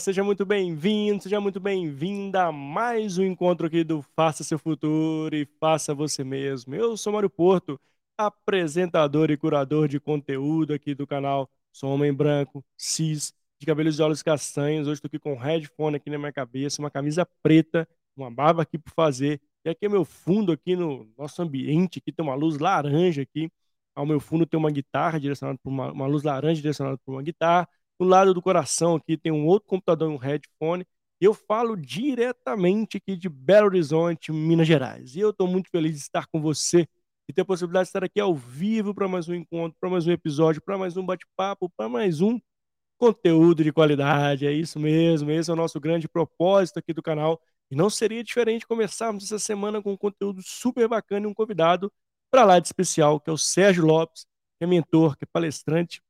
Seja muito bem-vindo, seja muito bem-vinda a mais um encontro aqui do Faça Seu Futuro e Faça Você Mesmo. Eu sou Mário Porto, apresentador e curador de conteúdo aqui do canal. Sou homem branco, cis, de cabelos e olhos castanhos. Hoje estou aqui com um headphone aqui na minha cabeça, uma camisa preta, uma barba aqui por fazer. E aqui é meu fundo aqui no nosso ambiente, aqui tem uma luz laranja aqui. Ao meu fundo tem uma guitarra direcionada por uma, uma luz laranja direcionada por uma guitarra do lado do coração aqui tem um outro computador e um headphone. Eu falo diretamente aqui de Belo Horizonte, Minas Gerais. E eu estou muito feliz de estar com você e ter a possibilidade de estar aqui ao vivo para mais um encontro, para mais um episódio, para mais um bate-papo, para mais um conteúdo de qualidade. É isso mesmo, esse é o nosso grande propósito aqui do canal. E não seria diferente começarmos essa semana com um conteúdo super bacana e um convidado para lá de especial, que é o Sérgio Lopes, que é mentor, que é palestrante,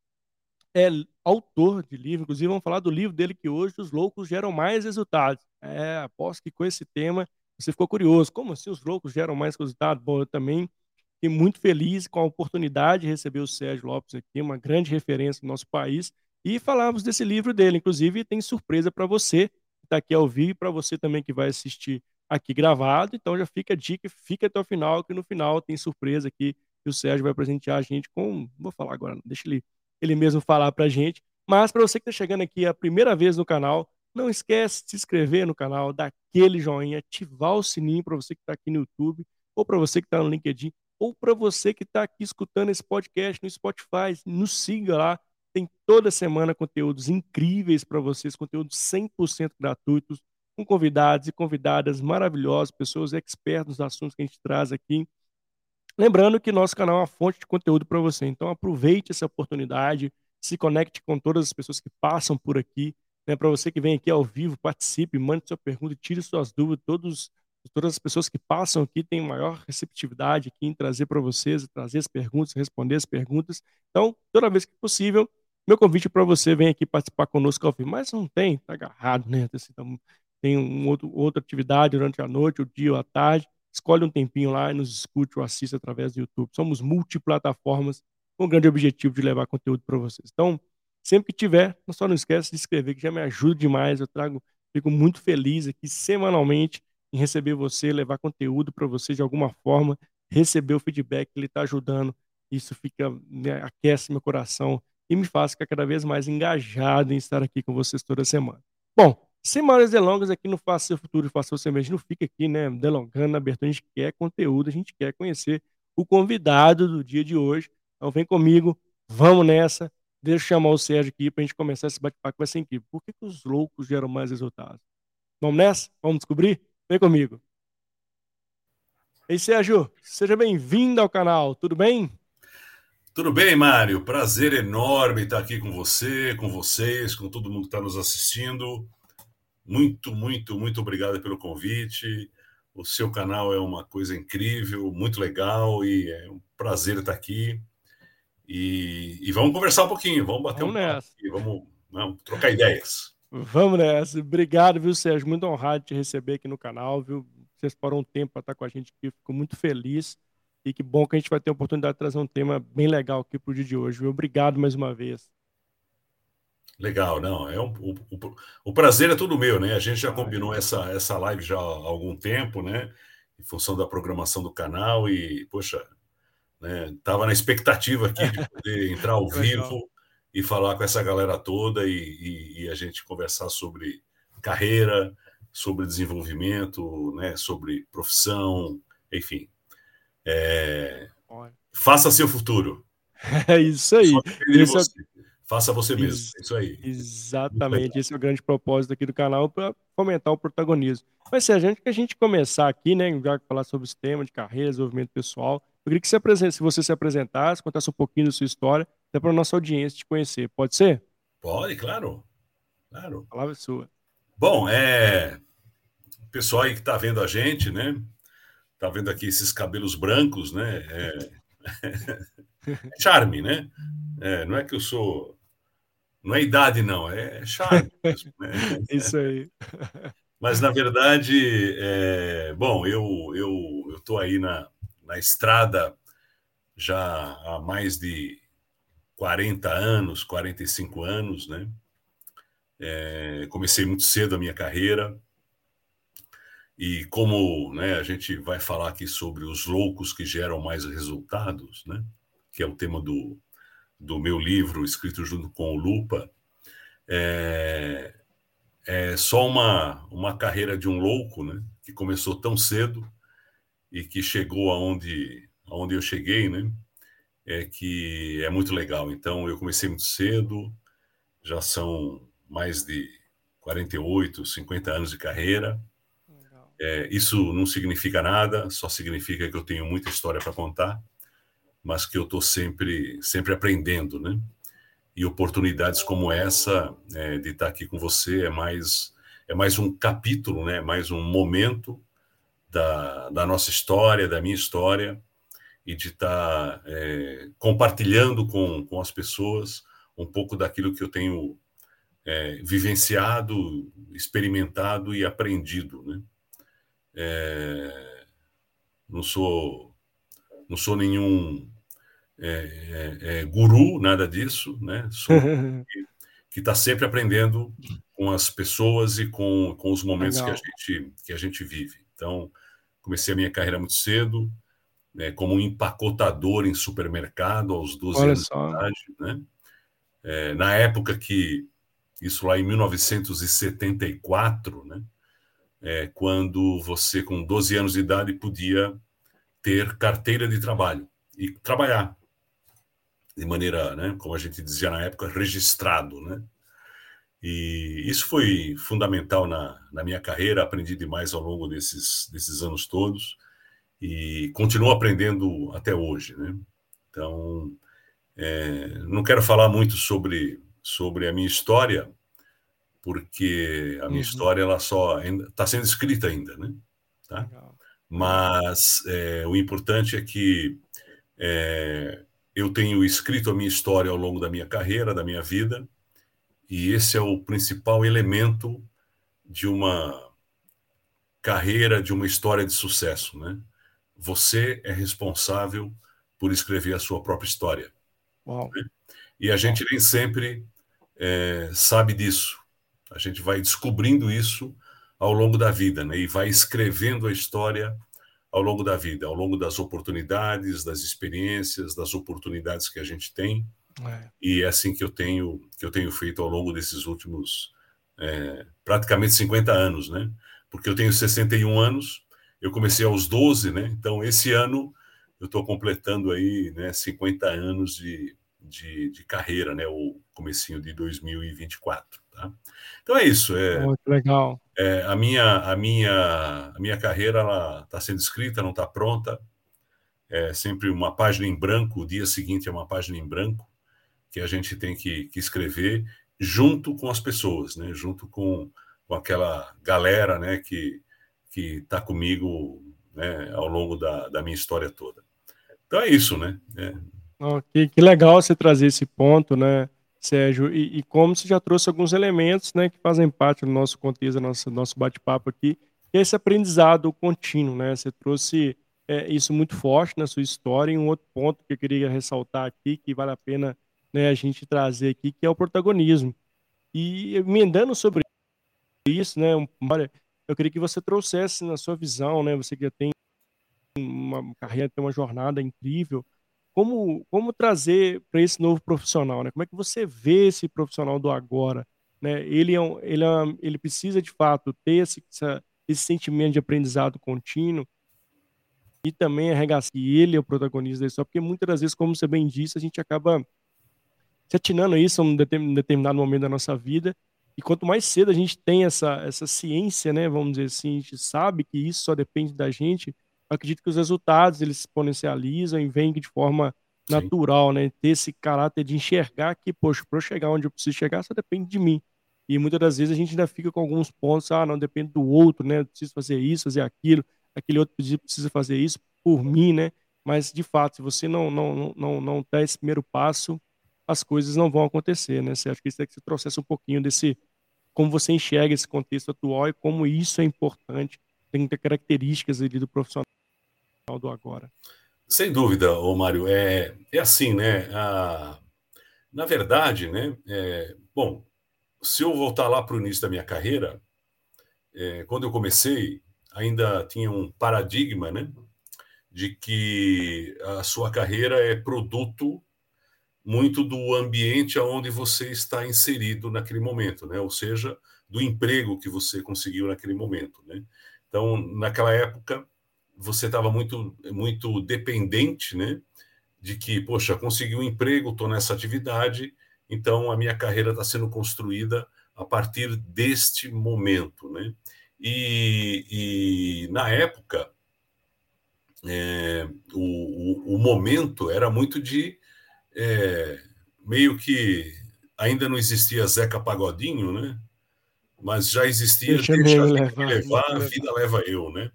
é autor de livro, inclusive vamos falar do livro dele que hoje os loucos geram mais resultados. É, aposto que com esse tema você ficou curioso. Como assim os loucos geram mais resultados? Bom, eu também fiquei muito feliz com a oportunidade de receber o Sérgio Lopes aqui, uma grande referência no nosso país, e falamos desse livro dele. Inclusive, tem surpresa para você que está aqui ao vivo e para você também que vai assistir aqui gravado. Então já fica a dica, fica até o final, que no final tem surpresa aqui que o Sérgio vai presentear a gente com. Vou falar agora, deixa ele ele mesmo falar para a gente. Mas para você que está chegando aqui a primeira vez no canal, não esquece de se inscrever no canal, dar aquele joinha, ativar o sininho para você que está aqui no YouTube, ou para você que está no LinkedIn, ou para você que está aqui escutando esse podcast no Spotify, nos siga lá. Tem toda semana conteúdos incríveis para vocês, conteúdos 100% gratuitos, com convidados e convidadas maravilhosos, pessoas expertas nos assuntos que a gente traz aqui. Lembrando que nosso canal é uma fonte de conteúdo para você, então aproveite essa oportunidade, se conecte com todas as pessoas que passam por aqui. Né, para você que vem aqui ao vivo, participe, mande sua pergunta, tire suas dúvidas. Todos, todas as pessoas que passam aqui têm maior receptividade aqui em trazer para vocês, trazer as perguntas, responder as perguntas. Então, toda vez que possível, meu convite para você vem aqui participar conosco ao vivo. Mas não tem, tá agarrado, né? Assim, tem um outro, outra atividade durante a noite, o dia ou a tarde escolhe um tempinho lá e nos escute ou assista através do YouTube. Somos multiplataformas com o grande objetivo de levar conteúdo para vocês. Então, sempre que tiver, só não esquece de inscrever, que já me ajuda demais. Eu trago, fico muito feliz aqui semanalmente em receber você, levar conteúdo para você de alguma forma, receber o feedback que ele está ajudando. Isso fica, né, aquece meu coração e me faz ficar cada vez mais engajado em estar aqui com vocês toda semana. Bom, sem maiores delongas, aqui no Faça Seu Futuro Faça Você Mesmo, não fica aqui, né, delongando na abertura, a gente quer conteúdo, a gente quer conhecer o convidado do dia de hoje. Então vem comigo, vamos nessa. Deixa eu chamar o Sérgio aqui para a gente começar esse bate-papo, vai ser incrível. Por que, que os loucos geram mais resultados? Vamos nessa? Vamos descobrir? Vem comigo. Ei, Sérgio, seja bem-vindo ao canal, tudo bem? Tudo bem, Mário? Prazer enorme estar aqui com você, com vocês, com todo mundo que está nos assistindo. Muito, muito, muito obrigado pelo convite. O seu canal é uma coisa incrível, muito legal e é um prazer estar aqui. E, e vamos conversar um pouquinho, vamos bater vamos um nessa. papo, vamos, vamos trocar ideias. Vamos nessa. Obrigado, viu, Sérgio? Muito honrado de te receber aqui no canal, viu? Vocês pararam um tempo para estar com a gente aqui, fico muito feliz. E que bom que a gente vai ter a oportunidade de trazer um tema bem legal aqui para o dia de hoje. Viu? Obrigado mais uma vez. Legal, não. É um, o, o, o, prazer é todo meu, né? A gente já combinou essa, essa live já há algum tempo, né? Em função da programação do canal e, poxa, né? Tava na expectativa aqui de poder entrar ao vivo e falar com essa galera toda e, e, e, a gente conversar sobre carreira, sobre desenvolvimento, né? Sobre profissão, enfim. É... Faça seu futuro. É isso aí. Isso é Faça você mesmo. Ex é isso aí. Exatamente. Esse é o grande propósito aqui do canal para fomentar o protagonismo. Mas se a gente que a gente começar aqui, né, já falar sobre esse tema de carreira, desenvolvimento pessoal, eu queria que você, se você se apresentasse, contasse um pouquinho da sua história, até para a nossa audiência te conhecer. Pode ser? Pode, claro. Claro. A palavra é sua. Bom, é. O pessoal aí que está vendo a gente, né? Tá vendo aqui esses cabelos brancos, né? É... é charme, né? É, não é que eu sou não é idade, não, é charme. Né? Isso aí. Mas, na verdade, é, bom, eu eu estou aí na, na estrada já há mais de 40 anos, 45 anos, né? É, comecei muito cedo a minha carreira. E como né, a gente vai falar aqui sobre os loucos que geram mais resultados, né, que é o tema do, do meu livro, escrito junto com o Lupa, é, é só uma, uma carreira de um louco, né, que começou tão cedo e que chegou aonde, aonde eu cheguei, né, é que é muito legal. Então, eu comecei muito cedo, já são mais de 48, 50 anos de carreira. É, isso não significa nada, só significa que eu tenho muita história para contar mas que eu estou sempre, sempre aprendendo, né? E oportunidades como essa é, de estar tá aqui com você é mais é mais um capítulo, né? Mais um momento da, da nossa história, da minha história e de estar tá, é, compartilhando com, com as pessoas um pouco daquilo que eu tenho é, vivenciado, experimentado e aprendido, né? É, não sou não sou nenhum é, é, é, guru, nada disso, né? Sou que está sempre aprendendo com as pessoas e com, com os momentos que a, gente, que a gente vive. Então, comecei a minha carreira muito cedo, né, como um empacotador em supermercado aos 12 Olha anos só. de idade. Né? É, na época que, isso lá em 1974, né, é, quando você, com 12 anos de idade, podia ter carteira de trabalho e trabalhar de maneira, né, como a gente dizia na época, registrado, né? E isso foi fundamental na, na minha carreira, aprendi demais ao longo desses, desses anos todos e continuo aprendendo até hoje, né? Então, é, não quero falar muito sobre, sobre a minha história, porque a minha uhum. história ela só está sendo escrita ainda, né? Tá? Mas é, o importante é que é, eu tenho escrito a minha história ao longo da minha carreira, da minha vida, e esse é o principal elemento de uma carreira, de uma história de sucesso, né? Você é responsável por escrever a sua própria história. Né? E a gente nem sempre é, sabe disso. A gente vai descobrindo isso ao longo da vida, né? E vai escrevendo a história ao longo da vida, ao longo das oportunidades, das experiências, das oportunidades que a gente tem. É. E é assim que eu tenho que eu tenho feito ao longo desses últimos é, praticamente 50 anos, né? Porque eu tenho 61 anos, eu comecei aos 12, né? Então esse ano eu estou completando aí, né, 50 anos de, de, de, carreira, né? O comecinho de 2024, tá? Então é isso. É, Muito legal. É, a, minha, a, minha, a minha carreira está sendo escrita, não está pronta. É sempre uma página em branco, o dia seguinte é uma página em branco que a gente tem que, que escrever junto com as pessoas, né? junto com, com aquela galera né? que está comigo né? ao longo da, da minha história toda. Então é isso, né? É. Oh, que, que legal você trazer esse ponto, né? Sérgio, e, e, como você já trouxe alguns elementos né, que fazem parte do nosso contexto, do nosso, nosso bate-papo aqui, esse aprendizado contínuo, né? Você trouxe é, isso muito forte na sua história, e um outro ponto que eu queria ressaltar aqui, que vale a pena né, a gente trazer aqui, que é o protagonismo. E emendando sobre isso, né, eu queria que você trouxesse na sua visão, né, você que já tem uma carreira, tem uma jornada incrível, como, como trazer para esse novo profissional, né? Como é que você vê esse profissional do agora, né? Ele é um, ele, é, ele precisa de fato ter esse, essa, esse sentimento de aprendizado contínuo e também arregaçar que ele é o protagonista história, porque muitas das vezes, como você bem disse, a gente acaba se atinando isso em um determinado momento da nossa vida e quanto mais cedo a gente tem essa, essa ciência, né, vamos dizer assim, a gente sabe que isso só depende da gente, acredito que os resultados eles se exponencializam e vêm de forma Sim. natural, né? Ter esse caráter de enxergar que, poxa, para eu chegar onde eu preciso chegar, só depende de mim. E muitas das vezes a gente ainda fica com alguns pontos, ah, não depende do outro, né? Eu preciso fazer isso, fazer aquilo, aquele outro precisa fazer isso por mim, né? Mas de fato, se você não não não não der esse primeiro passo, as coisas não vão acontecer, né? Você acha que isso é que você trouxesse um pouquinho desse como você enxerga esse contexto atual e como isso é importante, tem que ter características ali do profissional do agora. Sem dúvida, ô Mário, é, é assim, né? A, na verdade, né? É, bom, se eu voltar lá para o início da minha carreira, é, quando eu comecei, ainda tinha um paradigma, né, de que a sua carreira é produto muito do ambiente aonde você está inserido naquele momento, né? Ou seja, do emprego que você conseguiu naquele momento, né? Então, naquela época, você estava muito muito dependente, né? De que, poxa, consegui um emprego, estou nessa atividade, então a minha carreira está sendo construída a partir deste momento, né? E, e na época, é, o, o, o, momento era muito de é, meio que ainda não existia Zeca Pagodinho, né? Mas já existia deixa, deixa levar, levar, a vida leva eu, né?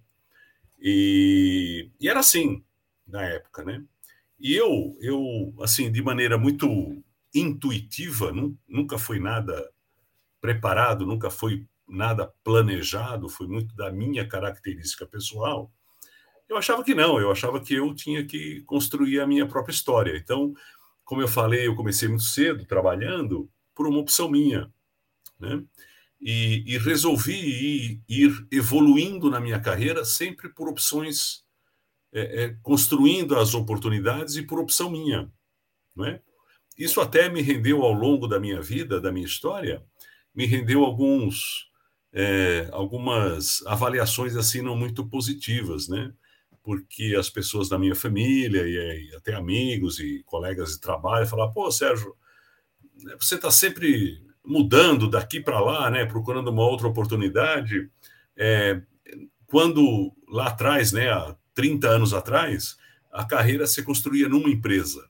E, e era assim na época, né? E eu, eu assim, de maneira muito intuitiva, nunca foi nada preparado, nunca foi nada planejado, foi muito da minha característica pessoal. Eu achava que não, eu achava que eu tinha que construir a minha própria história. Então, como eu falei, eu comecei muito cedo trabalhando por uma opção minha, né? E, e resolvi ir, ir, evoluindo na minha carreira sempre por opções, é, é, construindo as oportunidades e por opção minha, não é? Isso até me rendeu ao longo da minha vida, da minha história, me rendeu alguns é, algumas avaliações assim não muito positivas, né? Porque as pessoas da minha família e, e até amigos e colegas de trabalho falaram: "Pô, Sérgio, você está sempre mudando daqui para lá, né? Procurando uma outra oportunidade. É, quando lá atrás, né? Há 30 anos atrás, a carreira se construía numa empresa,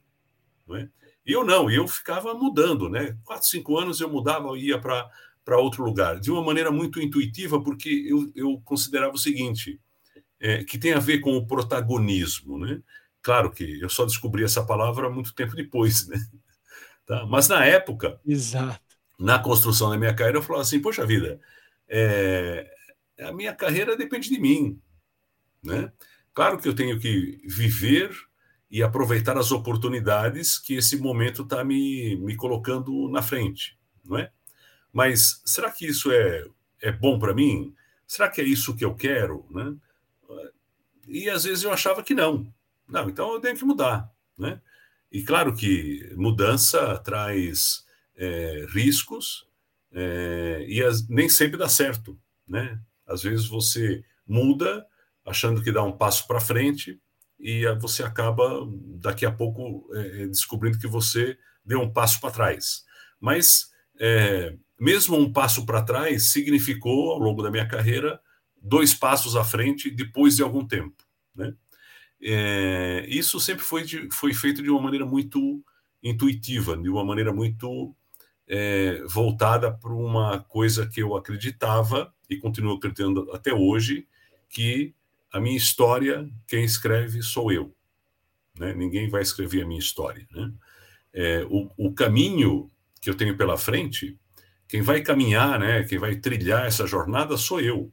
é? E eu não, eu ficava mudando, né? Quatro, cinco anos eu mudava, eu ia para outro lugar, de uma maneira muito intuitiva, porque eu, eu considerava o seguinte, é, que tem a ver com o protagonismo, né? Claro que eu só descobri essa palavra muito tempo depois, né? Tá? Mas na época, Exato. Na construção da minha carreira, eu falava assim, poxa vida, é, a minha carreira depende de mim, né? Claro que eu tenho que viver e aproveitar as oportunidades que esse momento está me, me colocando na frente, não é? Mas será que isso é, é bom para mim? Será que é isso que eu quero? Né? E às vezes eu achava que não. Não, então eu tenho que mudar. Né? E claro que mudança traz é, riscos é, e as, nem sempre dá certo. Né? Às vezes você muda achando que dá um passo para frente e você acaba daqui a pouco é, descobrindo que você deu um passo para trás. Mas é, mesmo um passo para trás significou, ao longo da minha carreira, dois passos à frente depois de algum tempo. Né? É, isso sempre foi, de, foi feito de uma maneira muito intuitiva, de uma maneira muito é, voltada para uma coisa que eu acreditava e continuo acreditando até hoje, que a minha história, quem escreve sou eu. Né? Ninguém vai escrever a minha história. Né? É, o, o caminho que eu tenho pela frente quem vai caminhar, né, quem vai trilhar essa jornada sou eu.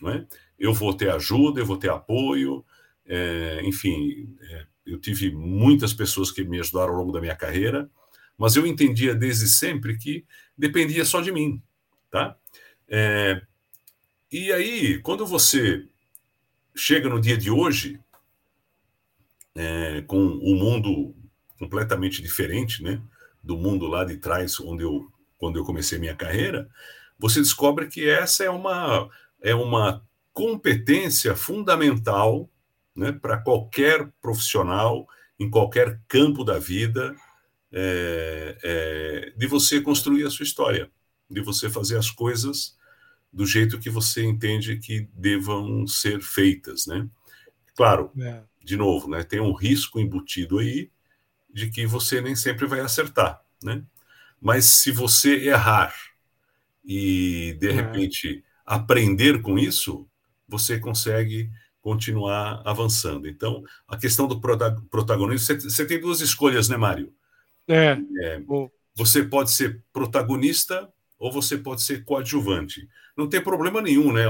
Né? Eu vou ter ajuda, eu vou ter apoio, é, enfim, é, eu tive muitas pessoas que me ajudaram ao longo da minha carreira, mas eu entendia desde sempre que dependia só de mim, tá? É, e aí, quando você chega no dia de hoje, é, com um mundo completamente diferente, né, do mundo lá de trás, onde eu quando eu comecei minha carreira, você descobre que essa é uma, é uma competência fundamental né, para qualquer profissional, em qualquer campo da vida, é, é, de você construir a sua história, de você fazer as coisas do jeito que você entende que devam ser feitas, né? Claro, é. de novo, né, tem um risco embutido aí de que você nem sempre vai acertar, né? Mas se você errar e, de é. repente, aprender com isso, você consegue continuar avançando. Então, a questão do protagonismo, você, tem duas escolhas, né, Mário? É. é você pode ser protagonista ou você pode ser coadjuvante. Não tem problema nenhum, né?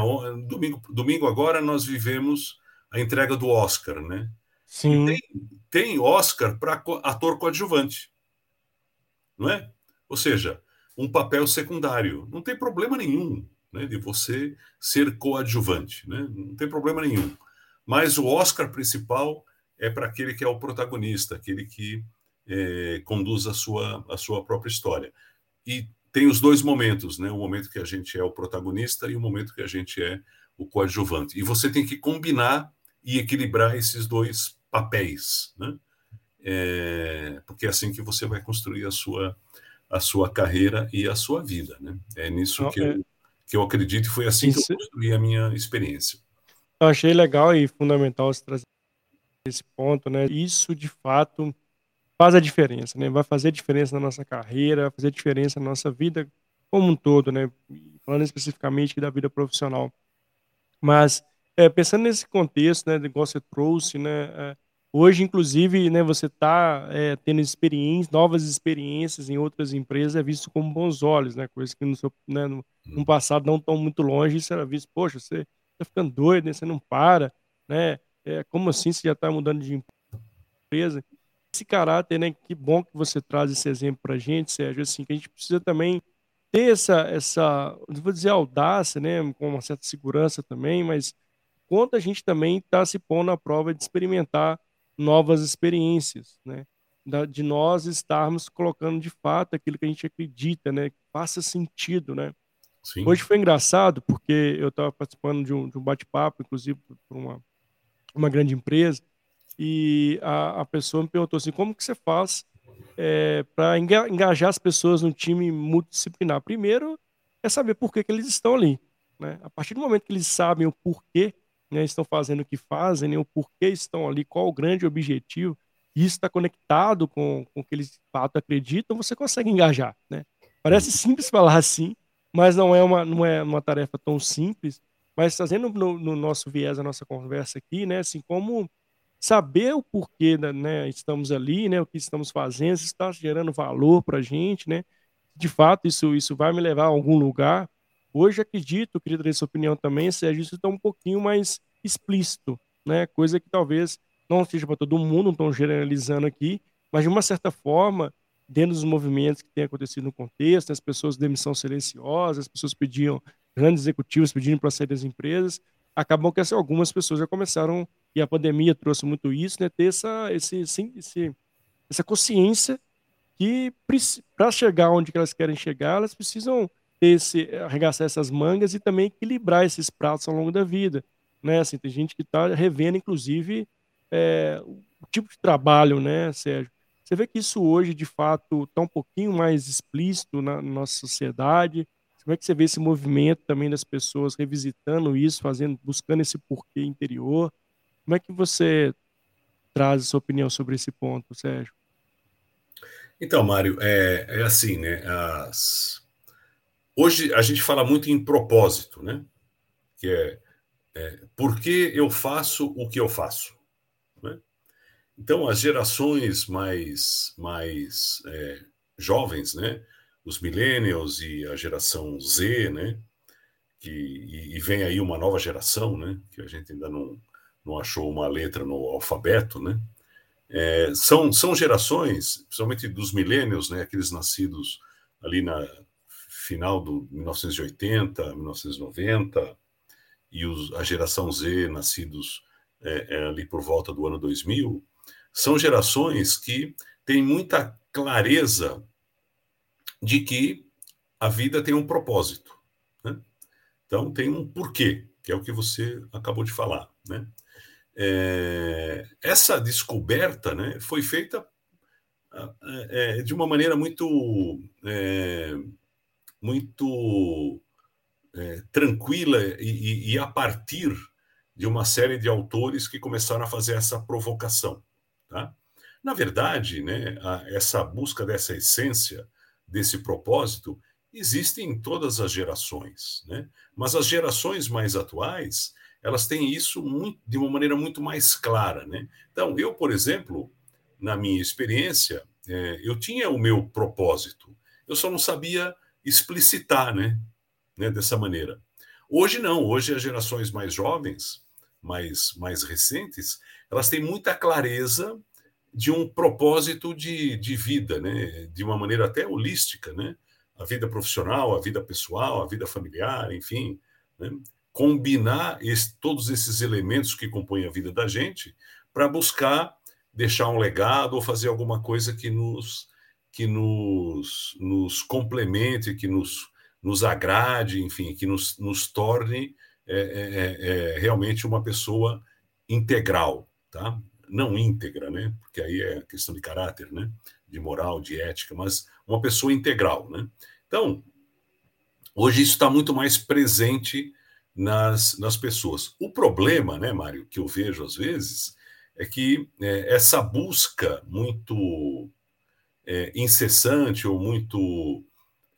Domingo, domingo agora nós vivemos a entrega do Oscar, né? Sim. Tem, tem Oscar para ator coadjuvante, não é? Ou seja, um papel secundário. Não tem problema nenhum né, de você ser coadjuvante, né? não tem problema nenhum. Mas o Oscar principal é para aquele que é o protagonista, aquele que é, conduz a sua, a sua própria história. E tem os dois momentos, né? o momento que a gente é o protagonista e o momento que a gente é o coadjuvante. E você tem que combinar e equilibrar esses dois papéis, né? É, porque é assim que você vai construir a sua, a sua carreira e a sua vida. Né? É nisso que, eu, que eu acredito e foi assim Isso. que eu construí a minha experiência. Eu achei legal e fundamental você trazer esse ponto, né? Isso de fato faz a diferença, né? Vai fazer diferença na nossa carreira, vai fazer diferença na nossa vida como um todo, né? Falando especificamente da vida profissional. Mas é, pensando nesse contexto, né, igual você trouxe, né, é, hoje, inclusive, né, você está é, tendo experiências, novas experiências em outras empresas, é visto com bons olhos, né, coisa que no, seu, né, no, no passado não tão muito longe, isso era visto, poxa, você está ficando doido, né, você não para, né, é, como assim você já está mudando de empresa? Esse caráter, né, que bom que você traz esse exemplo para a gente, Sérgio, assim, que a gente precisa também ter essa, essa, vou dizer audácia, né, com uma certa segurança também, mas quanto a gente também está se pondo à prova de experimentar novas experiências, né? de nós estarmos colocando de fato aquilo que a gente acredita, né? Que faça sentido, né? Sim. Hoje foi engraçado porque eu estava participando de um, um bate-papo, inclusive por uma, uma grande empresa, e a, a pessoa me perguntou assim, como que você faz é, para engajar as pessoas no time multidisciplinar? Primeiro é saber por que, que eles estão ali. Né? A partir do momento que eles sabem o porquê né, estão fazendo o que fazem, né, o porquê estão ali, qual o grande objetivo, e isso está conectado com, com o que eles de fato acreditam, você consegue engajar. Né? Parece simples falar assim, mas não é uma, não é uma tarefa tão simples. Mas trazendo no, no nosso viés a nossa conversa aqui, né, assim, como saber o porquê né, estamos ali, né, o que estamos fazendo, se está gerando valor para a gente, né, de fato isso, isso vai me levar a algum lugar, Hoje acredito, queria ter sua opinião também, Sérgio, isso está um pouquinho mais explícito, né? Coisa que talvez não seja para todo mundo, não estão generalizando aqui, mas de uma certa forma, dentro dos movimentos que têm acontecido no contexto, as pessoas de demissão silenciosa, as pessoas pediam, grandes executivos pedindo para sair das empresas, acabam que assim, algumas pessoas já começaram, e a pandemia trouxe muito isso, né? Ter essa, esse, esse, essa consciência que para chegar onde elas querem chegar, elas precisam esse, arregaçar essas mangas e também equilibrar esses pratos ao longo da vida. Né? Assim, tem gente que está revendo, inclusive, é, o tipo de trabalho, né, Sérgio? Você vê que isso hoje, de fato, está um pouquinho mais explícito na, na nossa sociedade. Como é que você vê esse movimento também das pessoas revisitando isso, fazendo, buscando esse porquê interior? Como é que você traz sua opinião sobre esse ponto, Sérgio? Então, Mário, é, é assim, né? As, Hoje a gente fala muito em propósito, né? Que é, é por que eu faço o que eu faço. Né? Então as gerações mais mais é, jovens, né? Os millennials e a geração Z, né? Que, e, e, vem aí uma nova geração, né? Que a gente ainda não, não achou uma letra no alfabeto, né? É, são, são gerações, principalmente dos millennials, né? Aqueles nascidos ali na final do 1980, 1990, e os, a geração Z, nascidos é, é, ali por volta do ano 2000, são gerações que têm muita clareza de que a vida tem um propósito. Né? Então, tem um porquê, que é o que você acabou de falar. Né? É, essa descoberta né, foi feita é, de uma maneira muito é, muito é, tranquila e, e, a partir de uma série de autores que começaram a fazer essa provocação. Tá? Na verdade, né, a, essa busca dessa essência, desse propósito, existe em todas as gerações, né? mas as gerações mais atuais elas têm isso muito, de uma maneira muito mais clara. Né? Então, eu, por exemplo, na minha experiência, é, eu tinha o meu propósito, eu só não sabia explicitar, né, né, dessa maneira. Hoje não, hoje as gerações mais jovens, mais, mais recentes, elas têm muita clareza de um propósito de, de vida, né, de uma maneira até holística, né, a vida profissional, a vida pessoal, a vida familiar, enfim, né? Combinar esse, todos esses elementos que compõem a vida da gente para buscar deixar um legado ou fazer alguma coisa que nos que nos, nos complemente, que nos, nos agrade, enfim, que nos, nos torne é, é, é, é realmente uma pessoa integral, tá? Não íntegra, né? Porque aí é questão de caráter, né? De moral, de ética, mas uma pessoa integral, né? Então, hoje isso está muito mais presente nas, nas pessoas. O problema, né, Mário, que eu vejo às vezes, é que é, essa busca muito é, incessante ou muito,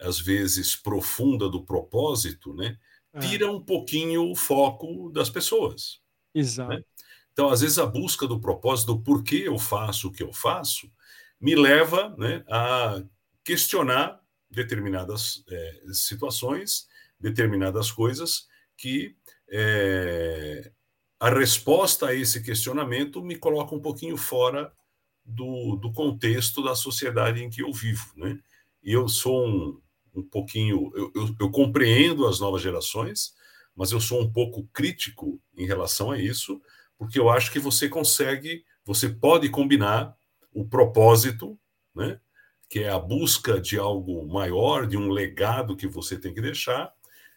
às vezes, profunda do propósito, né, é. tira um pouquinho o foco das pessoas. Né? Exato. Né? Então, às vezes, a busca do propósito, do porquê eu faço o que eu faço, me leva né, a questionar determinadas é, situações, determinadas coisas que é, a resposta a esse questionamento me coloca um pouquinho fora do, do contexto da sociedade em que eu vivo, né? E eu sou um, um pouquinho, eu, eu, eu compreendo as novas gerações, mas eu sou um pouco crítico em relação a isso, porque eu acho que você consegue, você pode combinar o propósito, né? Que é a busca de algo maior, de um legado que você tem que deixar,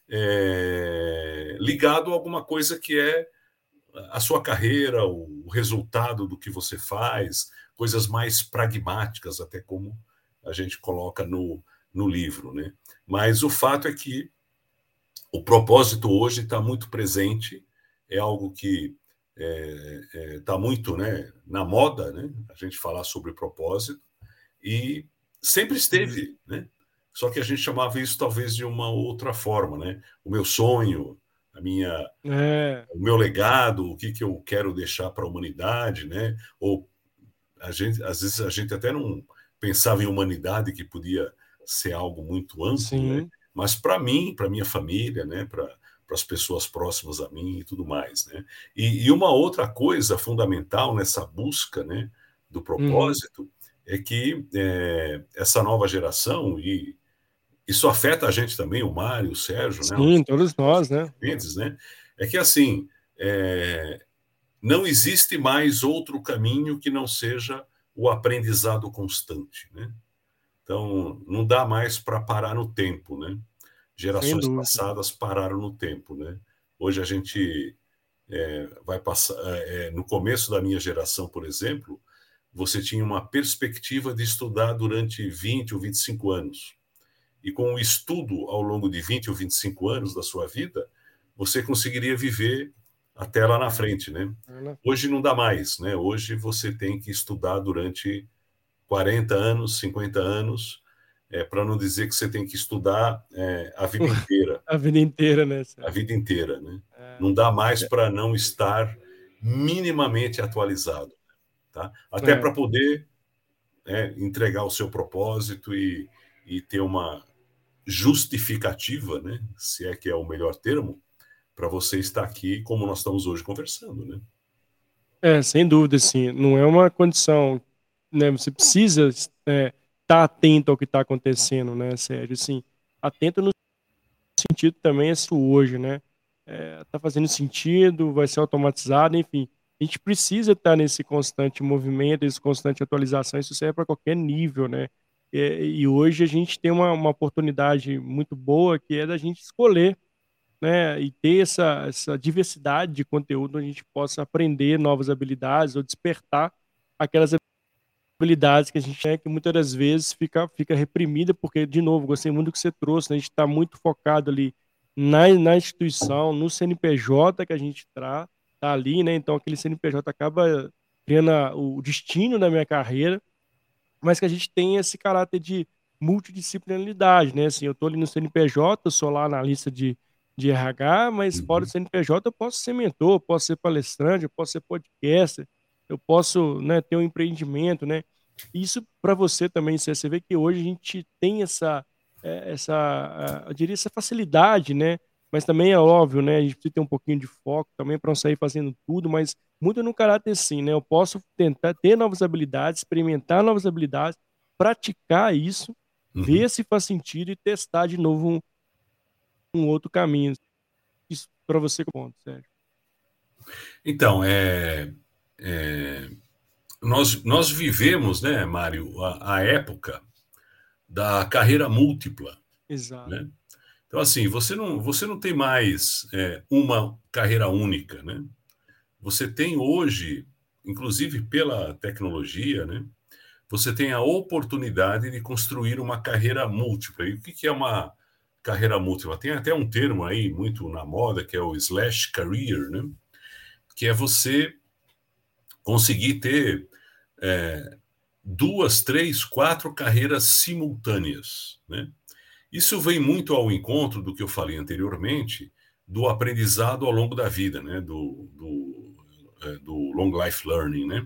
é, ligado a alguma coisa que é a sua carreira, o resultado do que você faz, coisas mais pragmáticas, até como a gente coloca no, no livro. Né? Mas o fato é que o propósito hoje está muito presente, é algo que está é, é, tá muito né, na moda, né? a gente falar sobre propósito, e sempre esteve, né? Só que a gente chamava isso talvez de uma outra forma. Né? O meu sonho, a minha, é. o meu legado, o que, que eu quero deixar para a humanidade, né? Ou a gente, às vezes a gente até não pensava em humanidade que podia ser algo muito amplo, né? Mas para mim, para minha família, né? Para para as pessoas próximas a mim e tudo mais, né? E, e, uma outra coisa fundamental nessa busca, né, do uhum. propósito uhum. é que é, essa nova geração e isso afeta a gente também, o Mário, o Sérgio, né? Sim, todos nós, né? né? É que assim, é, não existe mais outro caminho que não seja o aprendizado constante, né? Então, não dá mais para parar no tempo, né? Gerações passadas pararam no tempo, né? Hoje a gente é, vai passar. É, no começo da minha geração, por exemplo, você tinha uma perspectiva de estudar durante 20 ou 25 anos e com o estudo ao longo de 20 ou 25 anos da sua vida, você conseguiria viver até lá na frente, né? Hoje não dá mais, né? Hoje você tem que estudar durante 40 anos, 50 anos, é, para não dizer que você tem que estudar é, a vida inteira. a vida inteira, né? A vida inteira, né? É. Não dá mais para não estar minimamente atualizado, tá? Até é. para poder é, entregar o seu propósito e, e ter uma, justificativa, né, se é que é o melhor termo, para você estar aqui como nós estamos hoje conversando, né? É, sem dúvida, sim. Não é uma condição, né? Você precisa estar é, tá atento ao que está acontecendo, né, Sérgio? Assim, atento no sentido também é hoje, né? É, tá fazendo sentido, vai ser automatizado, enfim. A gente precisa estar tá nesse constante movimento, nesse constante atualização. Isso serve para qualquer nível, né? É, e hoje a gente tem uma, uma oportunidade muito boa que é da gente escolher né, e ter essa, essa diversidade de conteúdo onde a gente possa aprender novas habilidades ou despertar aquelas habilidades que a gente tem que muitas das vezes fica, fica reprimida, porque, de novo, gostei muito do que você trouxe, né, a gente está muito focado ali na, na instituição, no CNPJ que a gente está tá ali, né, então aquele CNPJ acaba criando o destino da minha carreira, mas que a gente tem esse caráter de multidisciplinaridade, né? Assim, eu estou ali no CNPJ, sou lá na lista de, de RH, mas uhum. fora do CNPJ eu posso ser mentor, posso ser palestrante, eu posso ser podcaster, eu posso né, ter um empreendimento, né? Isso para você também, você vê que hoje a gente tem essa, é, essa eu diria, essa facilidade, né? Mas também é óbvio, né? A gente precisa ter um pouquinho de foco também para não sair fazendo tudo, mas muito no caráter assim, né? Eu posso tentar ter novas habilidades, experimentar novas habilidades, praticar isso uhum. ver se faz sentido e testar de novo um, um outro caminho. Isso para você ponto, Sérgio. Então, é, é, nós, nós vivemos, né, Mário, a, a época da carreira múltipla. Exato. Né? Então, assim, você não, você não tem mais é, uma carreira única, né? Você tem hoje, inclusive pela tecnologia, né? Você tem a oportunidade de construir uma carreira múltipla. E o que é uma carreira múltipla? Tem até um termo aí muito na moda, que é o slash career, né? Que é você conseguir ter é, duas, três, quatro carreiras simultâneas, né? Isso vem muito ao encontro do que eu falei anteriormente, do aprendizado ao longo da vida, né? do, do, é, do long life learning, né?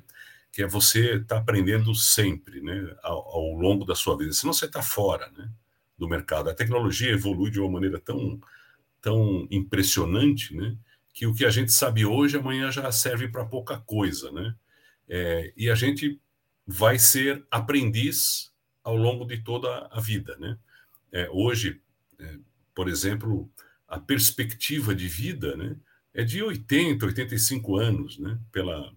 que é você estar tá aprendendo sempre né? Ao, ao, longo da sua vida, senão você está fora né? do mercado. A tecnologia evolui de uma maneira tão, tão impressionante né? que o que a gente sabe hoje, amanhã já serve para pouca coisa. Né? É, e a gente vai ser aprendiz ao longo de toda a vida. Né? É, hoje, é, por exemplo, a perspectiva de vida né, é de 80, 85 anos, né, pela,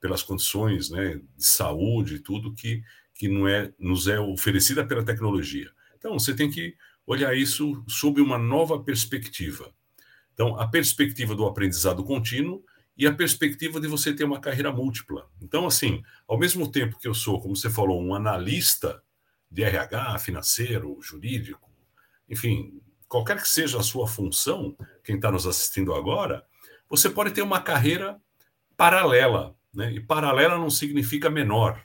pelas condições né, de saúde e tudo que, que não é, nos é oferecida pela tecnologia. Então, você tem que olhar isso sob uma nova perspectiva. Então, a perspectiva do aprendizado contínuo e a perspectiva de você ter uma carreira múltipla. Então, assim, ao mesmo tempo que eu sou, como você falou, um analista de RH, financeiro, jurídico, enfim, qualquer que seja a sua função, quem está nos assistindo agora, você pode ter uma carreira paralela. Né? E paralela não significa menor.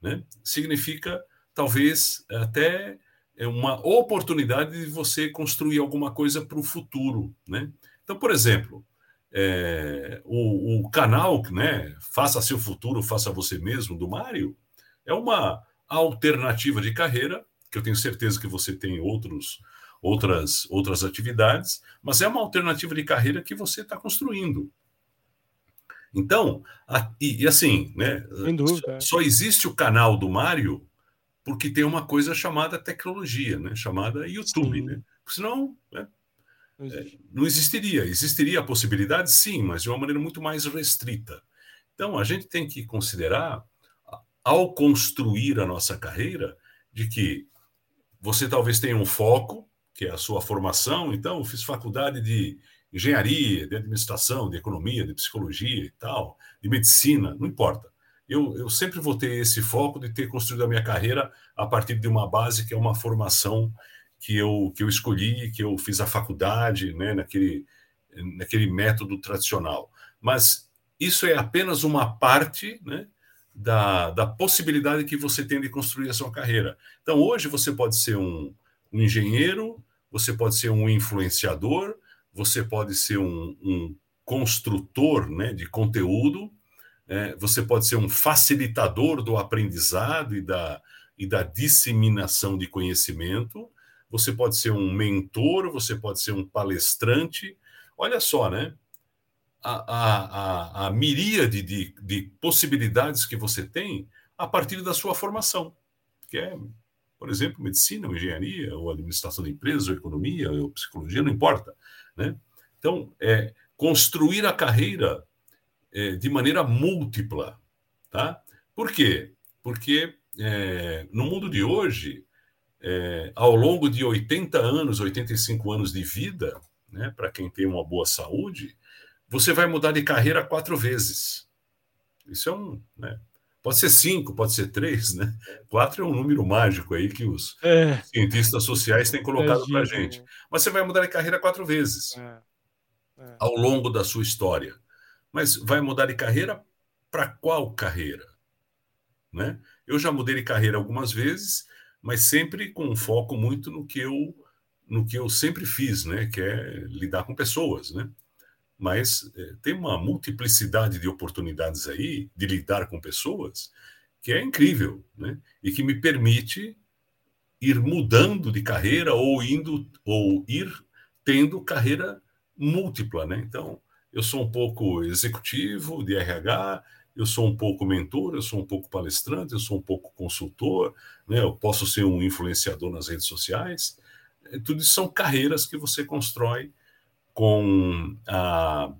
Né? Significa, talvez, até uma oportunidade de você construir alguma coisa para o futuro. Né? Então, por exemplo, é, o, o, canal né, Faça Seu Futuro, Faça Você Mesmo, do Mário, é uma alternativa de carreira, que eu tenho certeza que você tem outros, outras, outras atividades, mas é uma alternativa de carreira que você está construindo. Então, a, e, e, assim, né, dúvida, só, só, existe o canal do Mário porque tem uma coisa chamada tecnologia, né, chamada YouTube, sim. né? Senão, né, é, não existiria. Existiria a possibilidade, sim, mas de uma maneira muito mais restrita. Então, a gente tem que considerar ao construir a nossa carreira, de que você talvez tenha um foco, que é a sua formação. Então, eu fiz faculdade de engenharia, de administração, de economia, de psicologia e tal, de medicina, não importa. Eu, eu sempre vou ter esse foco de ter construído a minha carreira a partir de uma base que é uma formação que eu, que eu escolhi, que eu fiz a faculdade, né, naquele, naquele método tradicional. Mas isso é apenas uma parte né, da, da possibilidade que você tem de construir a sua carreira. Então, hoje você pode ser um, um engenheiro, você pode ser um influenciador, você pode ser um, um construtor né, de conteúdo, é, você pode ser um facilitador do aprendizado e da, e da disseminação de conhecimento, você pode ser um mentor, você pode ser um palestrante. Olha só, né? A, a, a, miríade de, de possibilidades que você tem a partir da sua formação, que é, por exemplo, medicina, ou engenharia, ou administração de empresas, ou economia, ou psicologia, não importa. Né? Então, é, construir a carreira é, de maneira múltipla. Tá? Por quê? Porque é, no mundo de hoje, é, ao longo de 80 anos, 85 anos de vida, né, para quem tem uma boa saúde, você vai mudar de carreira quatro vezes. Isso é um. Né? Pode ser cinco, pode ser três, né? Quatro é um número mágico aí que os é. cientistas sociais têm colocado para a gente. Mas você vai mudar de carreira quatro vezes é. É. ao longo da sua história. Mas vai mudar de carreira para qual carreira? Né? Eu já mudei de carreira algumas vezes, mas sempre com um foco muito no que eu no que eu sempre fiz, né? Que é lidar com pessoas, né? Mas é, tem uma multiplicidade de oportunidades aí de lidar com pessoas que é incrível, né? E que me permite ir mudando de carreira ou indo ou ir tendo carreira múltipla, né? Então, eu sou um pouco executivo de RH, eu sou um pouco mentor, eu sou um pouco palestrante, eu sou um pouco consultor, né? eu posso ser um influenciador nas redes sociais. Tudo isso são carreiras que você constrói com a,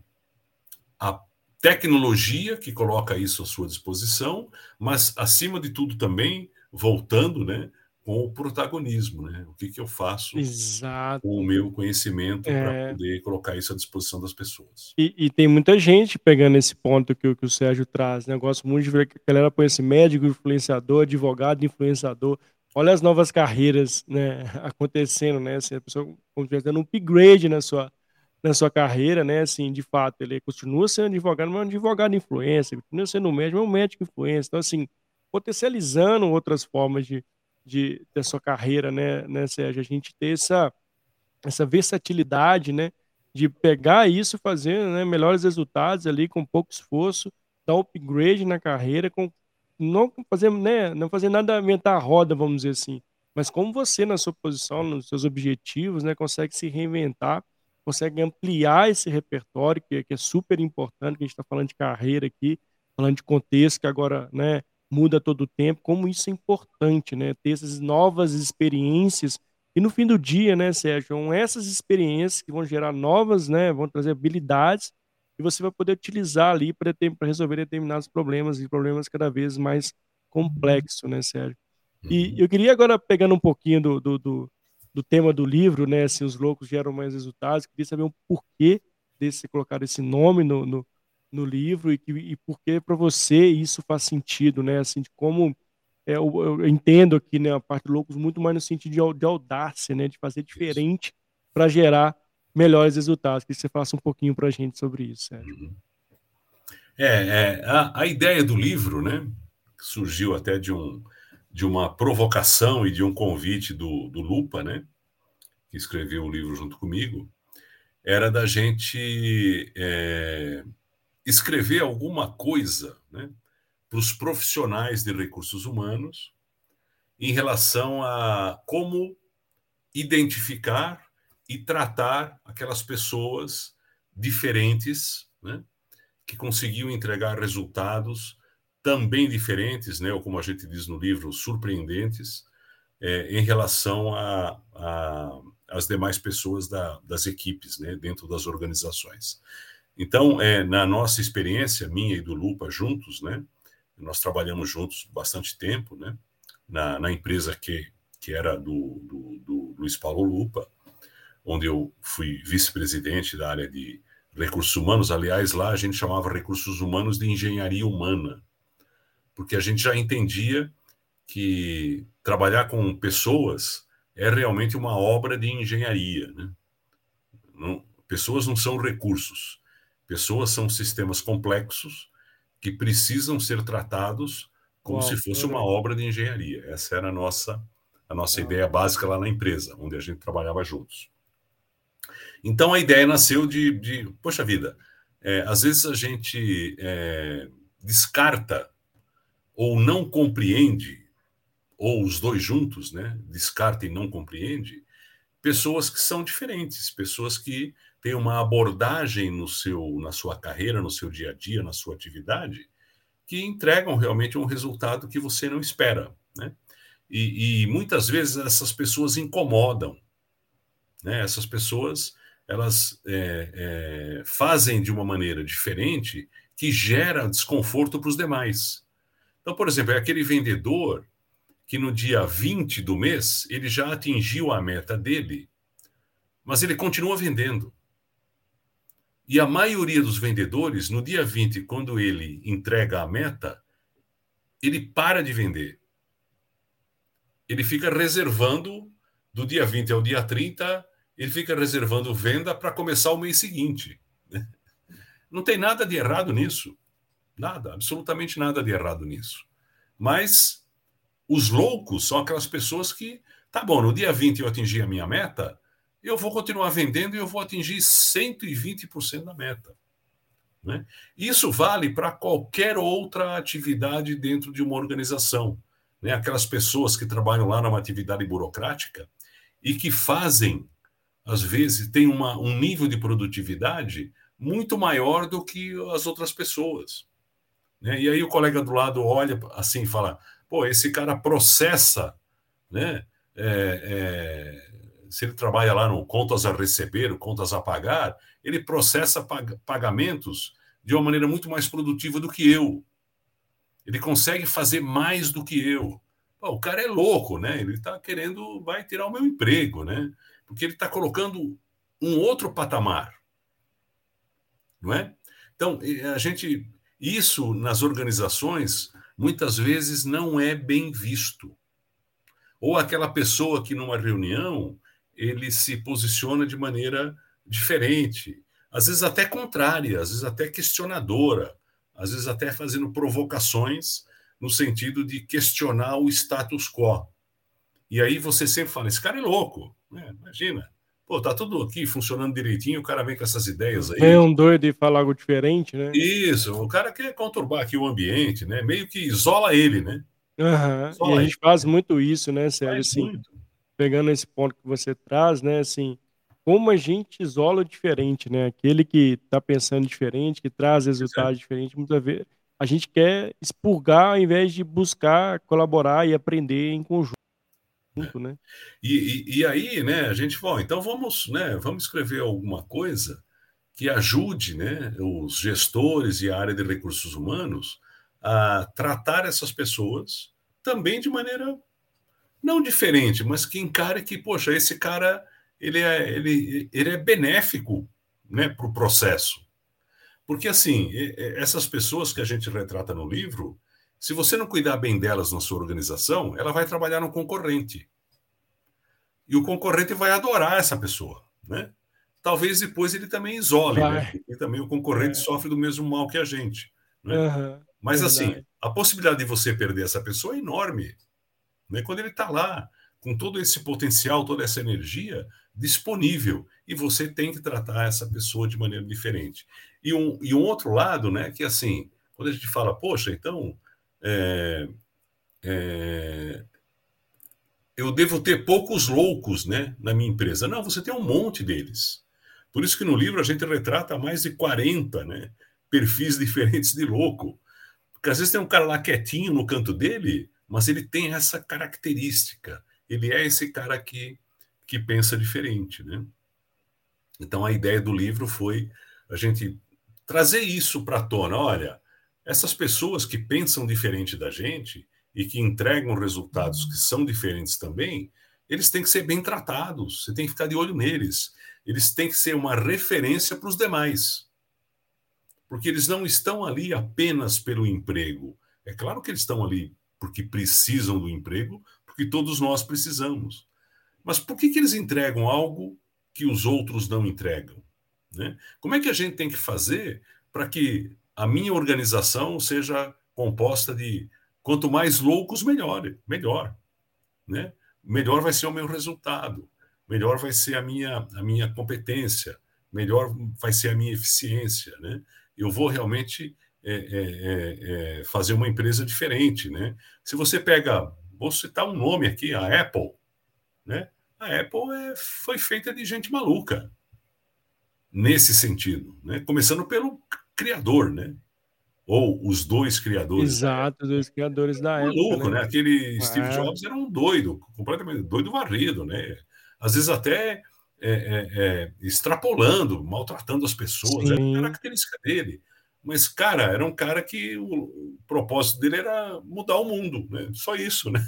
a tecnologia que coloca isso à sua disposição, mas, acima de tudo, também voltando né, com o protagonismo. Né? O que, que eu faço Exato. com o meu conhecimento é... para poder colocar isso à disposição das pessoas. E, e, tem muita gente pegando esse ponto que, que o Sérgio traz. Né? Eu gosto muito de ver que a galera esse médico, influenciador, advogado, influenciador. Olha as novas carreiras né, acontecendo, né? Assim, a pessoa como dando um upgrade na sua, na sua carreira, né? Assim, de fato, ele continua sendo advogado, mas é um advogado influência, continua sendo um médico, mas é um médico influência. Então, assim, potencializando outras formas de, de, da sua carreira, né, né, Sérgio? A gente ter essa, essa versatilidade, né, de pegar isso e fazer né, melhores resultados ali com pouco esforço, dar upgrade na carreira, com, não fazer, né, não fazer nada inventar a roda, vamos dizer assim, mas como você, na sua posição, nos seus objetivos, né, consegue se reinventar, consegue ampliar esse repertório, que, que é super importante, que a gente está falando de carreira aqui, falando de contexto, que agora, né, muda todo o tempo, como isso é importante, né? Ter essas novas experiências e no fim do dia, né, Sérgio, são essas experiências que vão gerar novas, né, vão trazer habilidades e você vai poder utilizar ali para resolver determinados problemas e problemas cada vez mais complexos, né, Sérgio? E uhum. eu queria agora, pegando um pouquinho do, do, do, do tema do livro, né, se os loucos geram mais resultados, queria saber um porquê desse colocar esse nome no, no, no livro e, que, e por que para você isso faz sentido, né? Assim, de como é, eu, eu, entendo aqui, né, a parte do Loucos muito mais no sentido de, de audácia, né, de fazer diferente para gerar melhores resultados. Que você faça um pouquinho para a gente sobre isso, Sérgio. Uhum. É, é a, a, ideia do livro, né, surgiu até de um de uma provocação e de um convite do, do Lupa, né, que escreveu o livro junto comigo, era da gente é, escrever alguma coisa né, para os profissionais de recursos humanos em relação a como identificar e tratar aquelas pessoas diferentes, né, que conseguiam entregar resultados também diferentes, né, ou como a gente diz no livro, surpreendentes, é, em relação a, a, as demais pessoas da, das equipes, né, dentro das organizações. Então, é, na nossa experiência, minha e do Lupa juntos, né, nós trabalhamos juntos bastante tempo, né, na, na empresa que, que era do, do, do Luiz Paulo Lupa, onde eu fui vice-presidente da área de recursos humanos. Aliás, lá a gente chamava recursos humanos de engenharia humana, porque a gente já entendia que trabalhar com pessoas é realmente uma obra de engenharia. Né? Não, pessoas não são recursos. Pessoas são sistemas complexos que precisam ser tratados como Uau, se fosse uma obra de engenharia. Essa era a nossa, a nossa ideia básica lá na empresa, onde a gente trabalhava juntos. Então a ideia nasceu de, de poxa vida, é, às vezes a gente é, descarta ou não compreende, ou os dois juntos, né, descarta e não compreende, pessoas que são diferentes, pessoas que tem uma abordagem no seu, na sua carreira, no seu dia a dia, na sua atividade, que entregam realmente um resultado que você não espera. Né? E, e muitas vezes essas pessoas incomodam. Né? Essas pessoas elas é, é, fazem de uma maneira diferente que gera desconforto para os demais. Então, por exemplo, é aquele vendedor que no dia 20 do mês ele já atingiu a meta dele, mas ele continua vendendo. E a maioria dos vendedores, no dia 20, quando ele entrega a meta, ele para de vender. Ele fica reservando do dia 20 ao dia 30, ele fica reservando venda para começar o mês seguinte. Não tem nada de errado nisso. Nada, absolutamente nada de errado nisso. Mas os loucos são aquelas pessoas que, tá bom, no dia 20 eu atingi a minha meta, eu vou continuar vendendo e eu vou atingir 120% da meta. Né? Isso vale para qualquer outra atividade dentro de uma organização. Né? Aquelas pessoas que trabalham lá numa atividade burocrática e que fazem, às vezes, têm uma, um nível de produtividade muito maior do que as outras pessoas. Né? E aí o colega do lado olha assim e fala: pô, esse cara processa, né? É, é, se ele trabalha lá no contas a receber, contas a pagar, ele processa pag pagamentos de uma maneira muito mais produtiva do que eu. Ele consegue fazer mais do que eu. Pô, o cara é louco, né? Ele está querendo, vai tirar o meu emprego, né? Porque ele está colocando um outro patamar, não é? Então a gente, isso nas organizações muitas vezes não é bem visto. Ou aquela pessoa que numa reunião ele se posiciona de maneira diferente, às vezes até contrária, às vezes até questionadora, às vezes até fazendo provocações no sentido de questionar o status quo. E aí você sempre fala: esse cara é louco, né? imagina. Pô, tá tudo aqui funcionando direitinho, o cara vem com essas ideias aí. É um doido e fala algo diferente, né? Isso, o cara quer conturbar aqui o ambiente, né? Meio que isola ele, né? Uhum. e a gente faz muito isso, né, Sérgio? Assim, muito. Pegando esse ponto que você traz, né? Assim, como a gente isola diferente, né? Aquele que está pensando diferente, que traz resultados diferentes, muitas vezes a gente quer expurgar ao invés de buscar colaborar e aprender em conjunto, né? E, e, e, aí, né? A gente, bom, então vamos, né? Vamos escrever alguma coisa que ajude, né? Os gestores e a área de recursos humanos a tratar essas pessoas também de maneira não diferente, mas que encare que, poxa, esse cara ele é, ele, ele é benéfico né, para o processo. Porque, assim, essas pessoas que a gente retrata no livro, se você não cuidar bem delas na sua organização, ela vai trabalhar no concorrente. E o concorrente vai adorar essa pessoa, né? Talvez depois ele também isole, né? E também o concorrente é. sofre do mesmo mal que a gente. Né? Uhum, Mas, assim, verdade. assim, a possibilidade de você perder essa pessoa é enorme. Né? Quando ele está lá, com todo esse potencial, toda essa energia, disponível e você tem que tratar essa pessoa de maneira diferente. E um, e um outro lado, né, que assim, quando a gente fala, poxa, então é, é, eu devo ter poucos loucos né, na minha empresa. Não, você tem um monte deles. Por isso que no livro a gente retrata mais de 40 né, perfis diferentes de louco. Porque às vezes tem um cara lá quietinho no canto dele, mas ele tem essa característica. Ele é esse cara que que pensa diferente, né? Então a ideia do livro foi a gente trazer isso para a tona. Olha, essas pessoas que pensam diferente da gente e que entregam resultados que são diferentes também, eles têm que ser bem tratados. Você tem que ficar de olho neles. Eles têm que ser uma referência para os demais. Porque eles não estão ali apenas pelo emprego. É claro que eles estão ali porque precisam do emprego, porque todos nós precisamos. Mas por que, que eles entregam algo que os outros não entregam? Né? Como é que a gente tem que fazer para que a minha organização seja composta de quanto mais loucos, melhor, melhor. Né? Melhor vai ser o meu resultado, melhor vai ser a minha, a minha competência, melhor vai ser a minha eficiência. Né? Eu vou realmente é, é, é, é fazer uma empresa diferente. Né? Se você pega, vou citar um nome aqui, a Apple. Né? A Apple é, foi feita de gente maluca, nesse sentido, né? começando pelo criador, né? ou os dois criadores. Exato, dois criadores da. Maluco, né? né? Aquele Steve é. Jobs era um doido, completamente doido varrido, né? Às vezes até é, é, é extrapolando, maltratando as pessoas, Sim. era característica dele. Mas, cara, era um cara que o propósito dele era mudar o mundo, né? Só isso, né?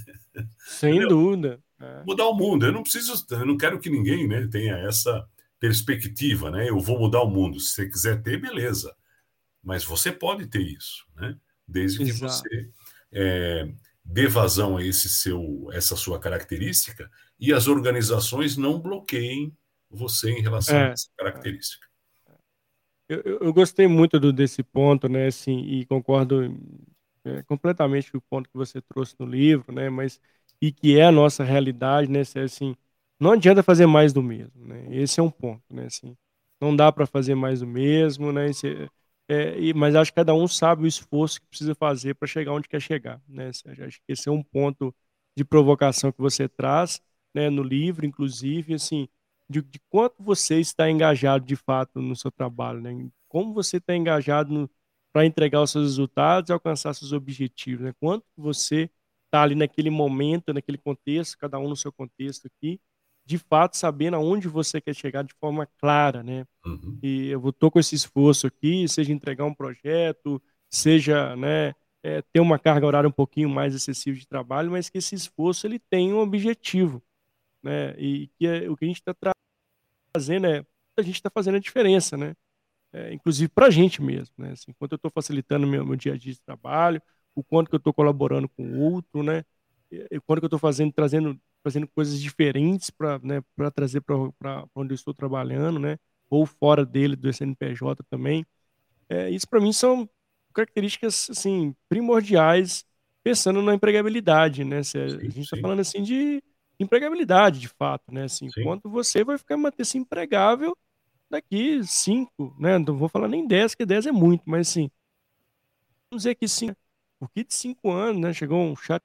Sem Entendeu? dúvida. É. Mudar o mundo. Eu não preciso, eu não quero que ninguém né, tenha essa perspectiva, né? Eu vou mudar o mundo. Se você quiser ter, beleza. Mas você pode ter isso, né? Desde que Exato. você é, dê vazão a esse seu, essa sua característica e as organizações não bloqueiem você em relação é. a essa característica. Eu, eu, gostei muito do, desse ponto, né? Assim, e concordo é, completamente com o ponto que você trouxe no livro, né? Mas e que é a nossa realidade, né? Assim, não adianta fazer mais do mesmo, né? Esse é um ponto, né? Assim, não dá para fazer mais do mesmo, né? Esse, é, e, mas acho que cada um sabe o esforço que precisa fazer para chegar onde quer chegar, né? Acho que esse é um ponto de provocação que você traz, né? No livro, inclusive, assim, de, de quanto você está engajado de fato no seu trabalho, né? Como você está engajado para entregar os seus resultados e alcançar seus objetivos, né? Quanto você está ali naquele momento, naquele contexto, cada um no seu contexto aqui, de fato sabendo aonde você quer chegar de forma clara, né? Uhum. E eu estou com esse esforço aqui, seja entregar um projeto, seja, né, é, ter uma carga horária um pouquinho mais excessiva de trabalho, mas que esse esforço ele tem um objetivo, né? E que é, o que a gente está fazendo é a gente está fazendo a diferença, né? É, inclusive para a gente mesmo, né? Assim, enquanto eu estou facilitando meu, meu dia a dia de trabalho, o quanto que eu estou colaborando com o outro, né? E, quanto que eu estou fazendo, trazendo, fazendo coisas diferentes para né, trazer para onde eu estou trabalhando, né? Ou fora dele, do SNPJ também. É, isso para mim são características assim primordiais pensando na empregabilidade, né? Se a, sim, gente está falando assim de empregabilidade, de fato, né? Assim, sim. quanto você vai ficar manter-se empregável daqui cinco, né? Não vou falar nem dez, que dez é muito, mas assim, vamos dizer que sim, porque de cinco anos, né? Chegou um chat,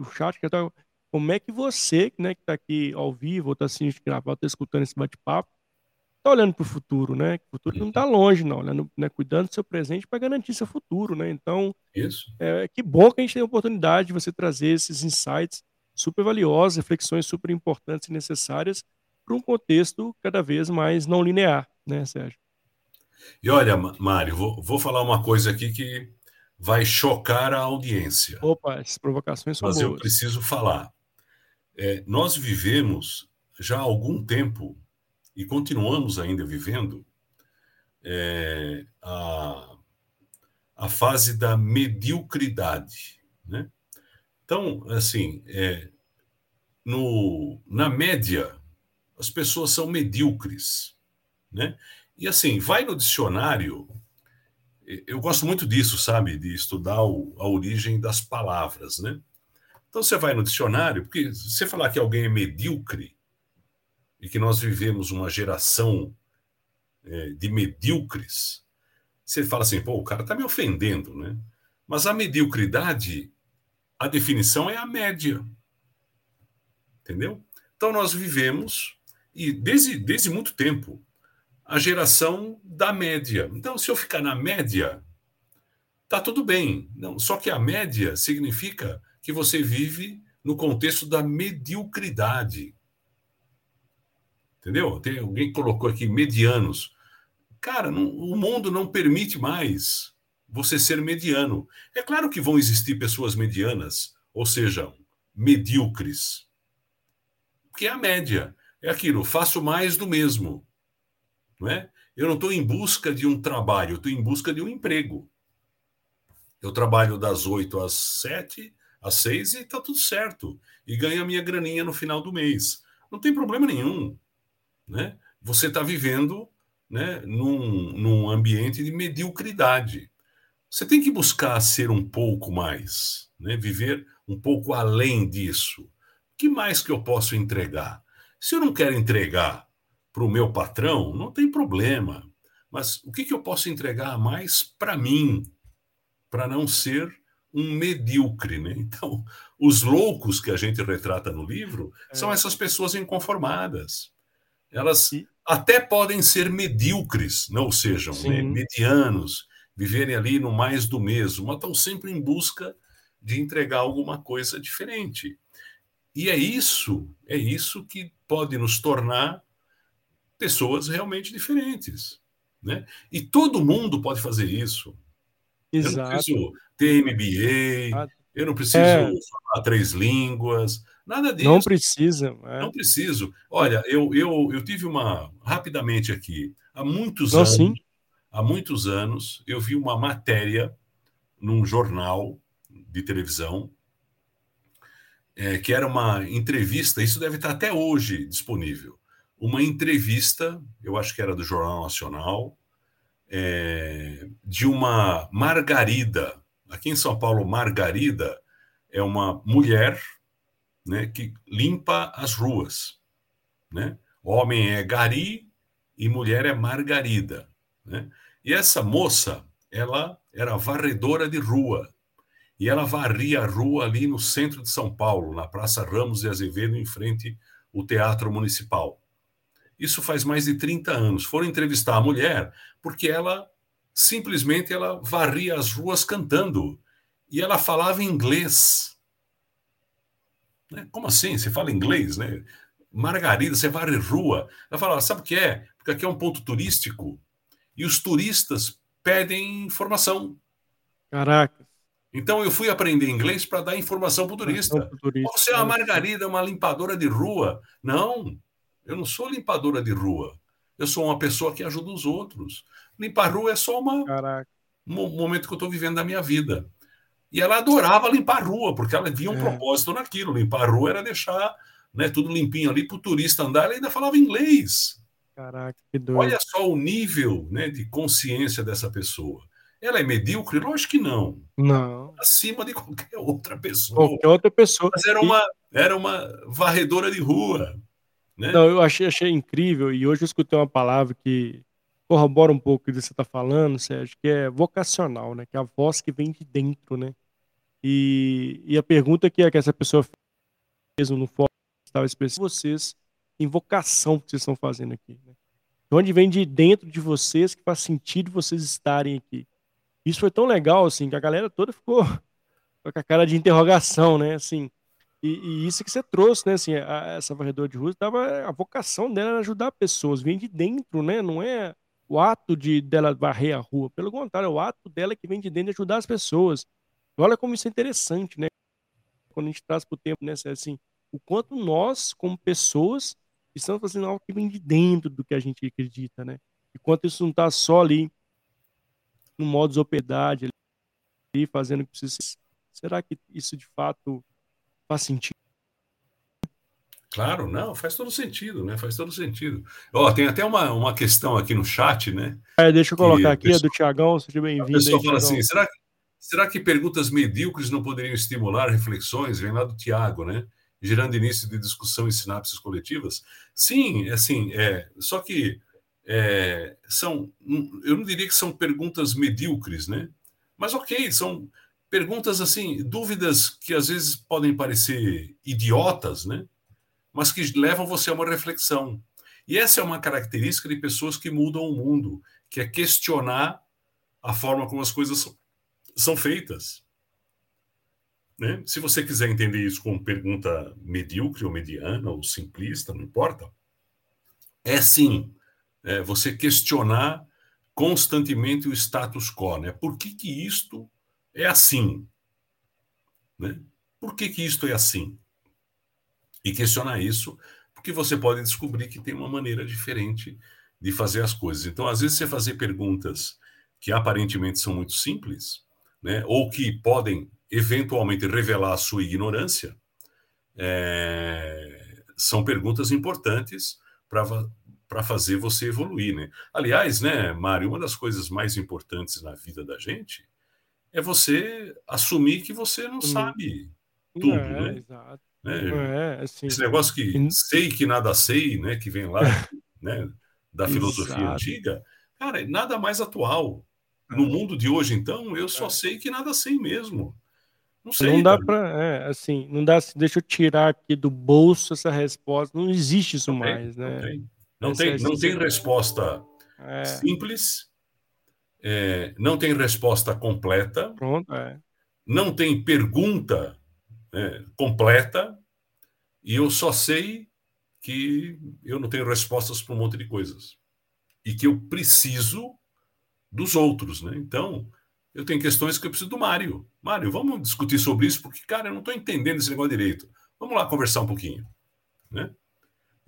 o chat que tá, como é que você, né, que está aqui ao vivo, ou está assistindo gravado, está escutando esse bate-papo, está olhando para o futuro, né? O futuro não está longe, não, olhando, né? cuidando do seu presente para garantir seu futuro, né? Então, Isso. É, que bom que a gente tem a oportunidade de você trazer esses insights super valiosos, reflexões super importantes e necessárias para um contexto cada vez mais não linear, né, Sérgio? E olha, Mário, vou, vou falar uma coisa aqui que vai chocar a audiência. Opa, essas provocações são Mas boas. eu preciso falar. É, nós vivemos já há algum tempo e continuamos ainda vivendo é, a, a fase da mediocridade. Né? Então, assim, é, no, na média, as pessoas são medíocres. Né? E assim, vai no dicionário. Eu gosto muito disso, sabe? De estudar o, a origem das palavras, né? Então você vai no dicionário, porque você falar que alguém é medíocre, e que nós vivemos uma geração é, de medíocres, você fala assim, pô, o cara está me ofendendo, né? Mas a mediocridade, a definição é a média. Entendeu? Então nós vivemos, e desde, desde muito tempo, a geração da média. Então, se eu ficar na média, tá tudo bem. Não, só que a média significa que você vive no contexto da mediocridade. Entendeu? Tem alguém que colocou aqui medianos. Cara, não, o mundo não permite mais você ser mediano. É claro que vão existir pessoas medianas, ou seja, medíocres. Porque é a média. É aquilo, faço mais do mesmo. Não é? Eu não estou em busca de um trabalho, estou em busca de um emprego. Eu trabalho das 8 às 7, às 6 e está tudo certo. E ganho a minha graninha no final do mês. Não tem problema nenhum né? Você está vivendo né, num, num ambiente de mediocridade. Você tem que buscar ser um pouco mais, né? viver um pouco além disso. Que mais que eu posso entregar? Se eu não quero entregar para o meu patrão, não tem problema. Mas o que, que eu posso entregar mais para mim, para não ser um medíocre, né? Então, os loucos que a gente retrata no livro é. são essas pessoas inconformadas elas até podem ser medíocres, não sejam né, medianos, viverem ali no mais do mesmo, mas estão sempre em busca de entregar alguma coisa diferente. E é isso, é isso que pode nos tornar pessoas realmente diferentes. Né? E todo mundo pode fazer isso. Exato. Eu não preciso ter MBA, eu não preciso é. falar três línguas, Nada disso. Não precisa. É. Não preciso. Olha, eu, eu, eu tive uma. Rapidamente aqui. Há muitos Não, anos. Sim. Há muitos anos, eu vi uma matéria num jornal de televisão é, que era uma entrevista. Isso deve estar até hoje disponível. Uma entrevista, eu acho que era do Jornal Nacional, é, de uma Margarida. Aqui em São Paulo, Margarida é uma mulher né, que limpa as ruas. Né? Homem é Gari e mulher é Margarida. Né? E essa moça, ela era varredora de rua. E ela varria a rua ali no centro de São Paulo, na Praça Ramos de Azevedo, em frente ao Teatro Municipal. Isso faz mais de 30 anos. Foram entrevistar a mulher porque ela simplesmente ela varria as ruas cantando. E ela falava inglês. Né? Como assim? Você fala inglês, né? Margarida, você varre rua. Ela falava, sabe o que é? Porque aqui é um ponto turístico e os turistas pedem informação. Caraca. Então eu fui aprender inglês para dar informação para o turista. Você é uma Margarida, uma limpadora de rua. Não, eu não sou limpadora de rua. Eu sou uma pessoa que ajuda os outros. Limpar rua é só uma, um momento que eu estou vivendo da minha vida. E ela adorava limpar rua, porque ela via um é. propósito naquilo. Limpar rua era deixar né, tudo limpinho ali para o turista andar. Ela ainda falava inglês. Caraca, que doido. Olha só o nível né, de consciência dessa pessoa. Ela é medíocre? Lógico que não. Não. Acima de qualquer outra pessoa. Qualquer outra pessoa. Mas era uma, era uma varredora de rua. Né? Não, eu achei, achei incrível, e hoje eu escutei uma palavra que corrobora um pouco do que você está falando, Sérgio, que é vocacional, né? Que é a voz que vem de dentro, né? E, e a pergunta que, é que essa pessoa fez no fórum estava específico, vocês, em vocação que vocês estão fazendo aqui, né? De onde vem de dentro de vocês que faz sentido vocês estarem aqui. Isso foi tão legal, assim, que a galera toda ficou com a cara de interrogação, né? Assim, e, e, isso que você trouxe, né? Assim, a, essa varredora de rua, tava, a vocação dela era ajudar pessoas, vem de dentro, né? Não é o ato de dela varrer a rua, pelo contrário, é o ato dela que vem de dentro de ajudar as pessoas. Olha como isso é interessante, né? Quando a gente traz para o tempo, né? Assim, o quanto nós, como pessoas, estamos fazendo algo que vem de dentro do que a gente acredita, né? E quanto isso não está só ali no modo operidade, ali, fazendo o que precisa. Será que isso de fato Faz sentido? Claro, não, faz todo sentido, né? Faz todo sentido. Ó, tem até uma, uma questão aqui no chat, né? É, deixa eu colocar aqui, pessoa, é do Tiagão, seja bem-vindo. A pessoa fala assim, será que, será que perguntas medíocres não poderiam estimular reflexões? Vem lá do Tiago, né? Gerando início de discussão em sinapses coletivas? Sim, assim, é, só que é, são, eu não diria que são perguntas medíocres, né? Mas ok, são perguntas assim, dúvidas que às vezes podem parecer idiotas, né? Mas que levam você a uma reflexão. E essa é uma característica de pessoas que mudam o mundo, que é questionar a forma como as coisas são feitas. Né? Se você quiser entender isso como pergunta medíocre ou mediana ou simplista, não importa, é sim é você questionar constantemente o status quo. Né? Por que, que isto é assim. Né? Por que, que isto é assim? E questionar isso, porque você pode descobrir que tem uma maneira diferente de fazer as coisas. Então, às vezes, você fazer perguntas que aparentemente são muito simples, né? ou que podem eventualmente revelar a sua ignorância, é... são perguntas importantes para fazer você evoluir. Né? Aliás, né, Mário, uma das coisas mais importantes na vida da gente é você assumir que você não sabe tudo, é, né? Exato. É, assim, Esse negócio que sei que nada sei, né? Que vem lá, né? Da filosofia exato. antiga, cara, nada mais atual. No é. mundo de hoje, então, eu só é. sei que nada sei mesmo. Não sei. Não dá para, é, assim, não dá. Deixa eu tirar aqui do bolso essa resposta. Não existe isso não mais, tem, né? Não tem, não tem, não tem resposta é. simples é, não tem resposta completa, Pronto, é. não tem pergunta é, completa, e eu só sei que eu não tenho respostas para um monte de coisas. E que eu preciso dos outros, né? Então, eu tenho questões que eu preciso do Mário. Mário, vamos discutir sobre isso, porque, cara, eu não estou entendendo esse negócio direito. Vamos lá conversar um pouquinho, né?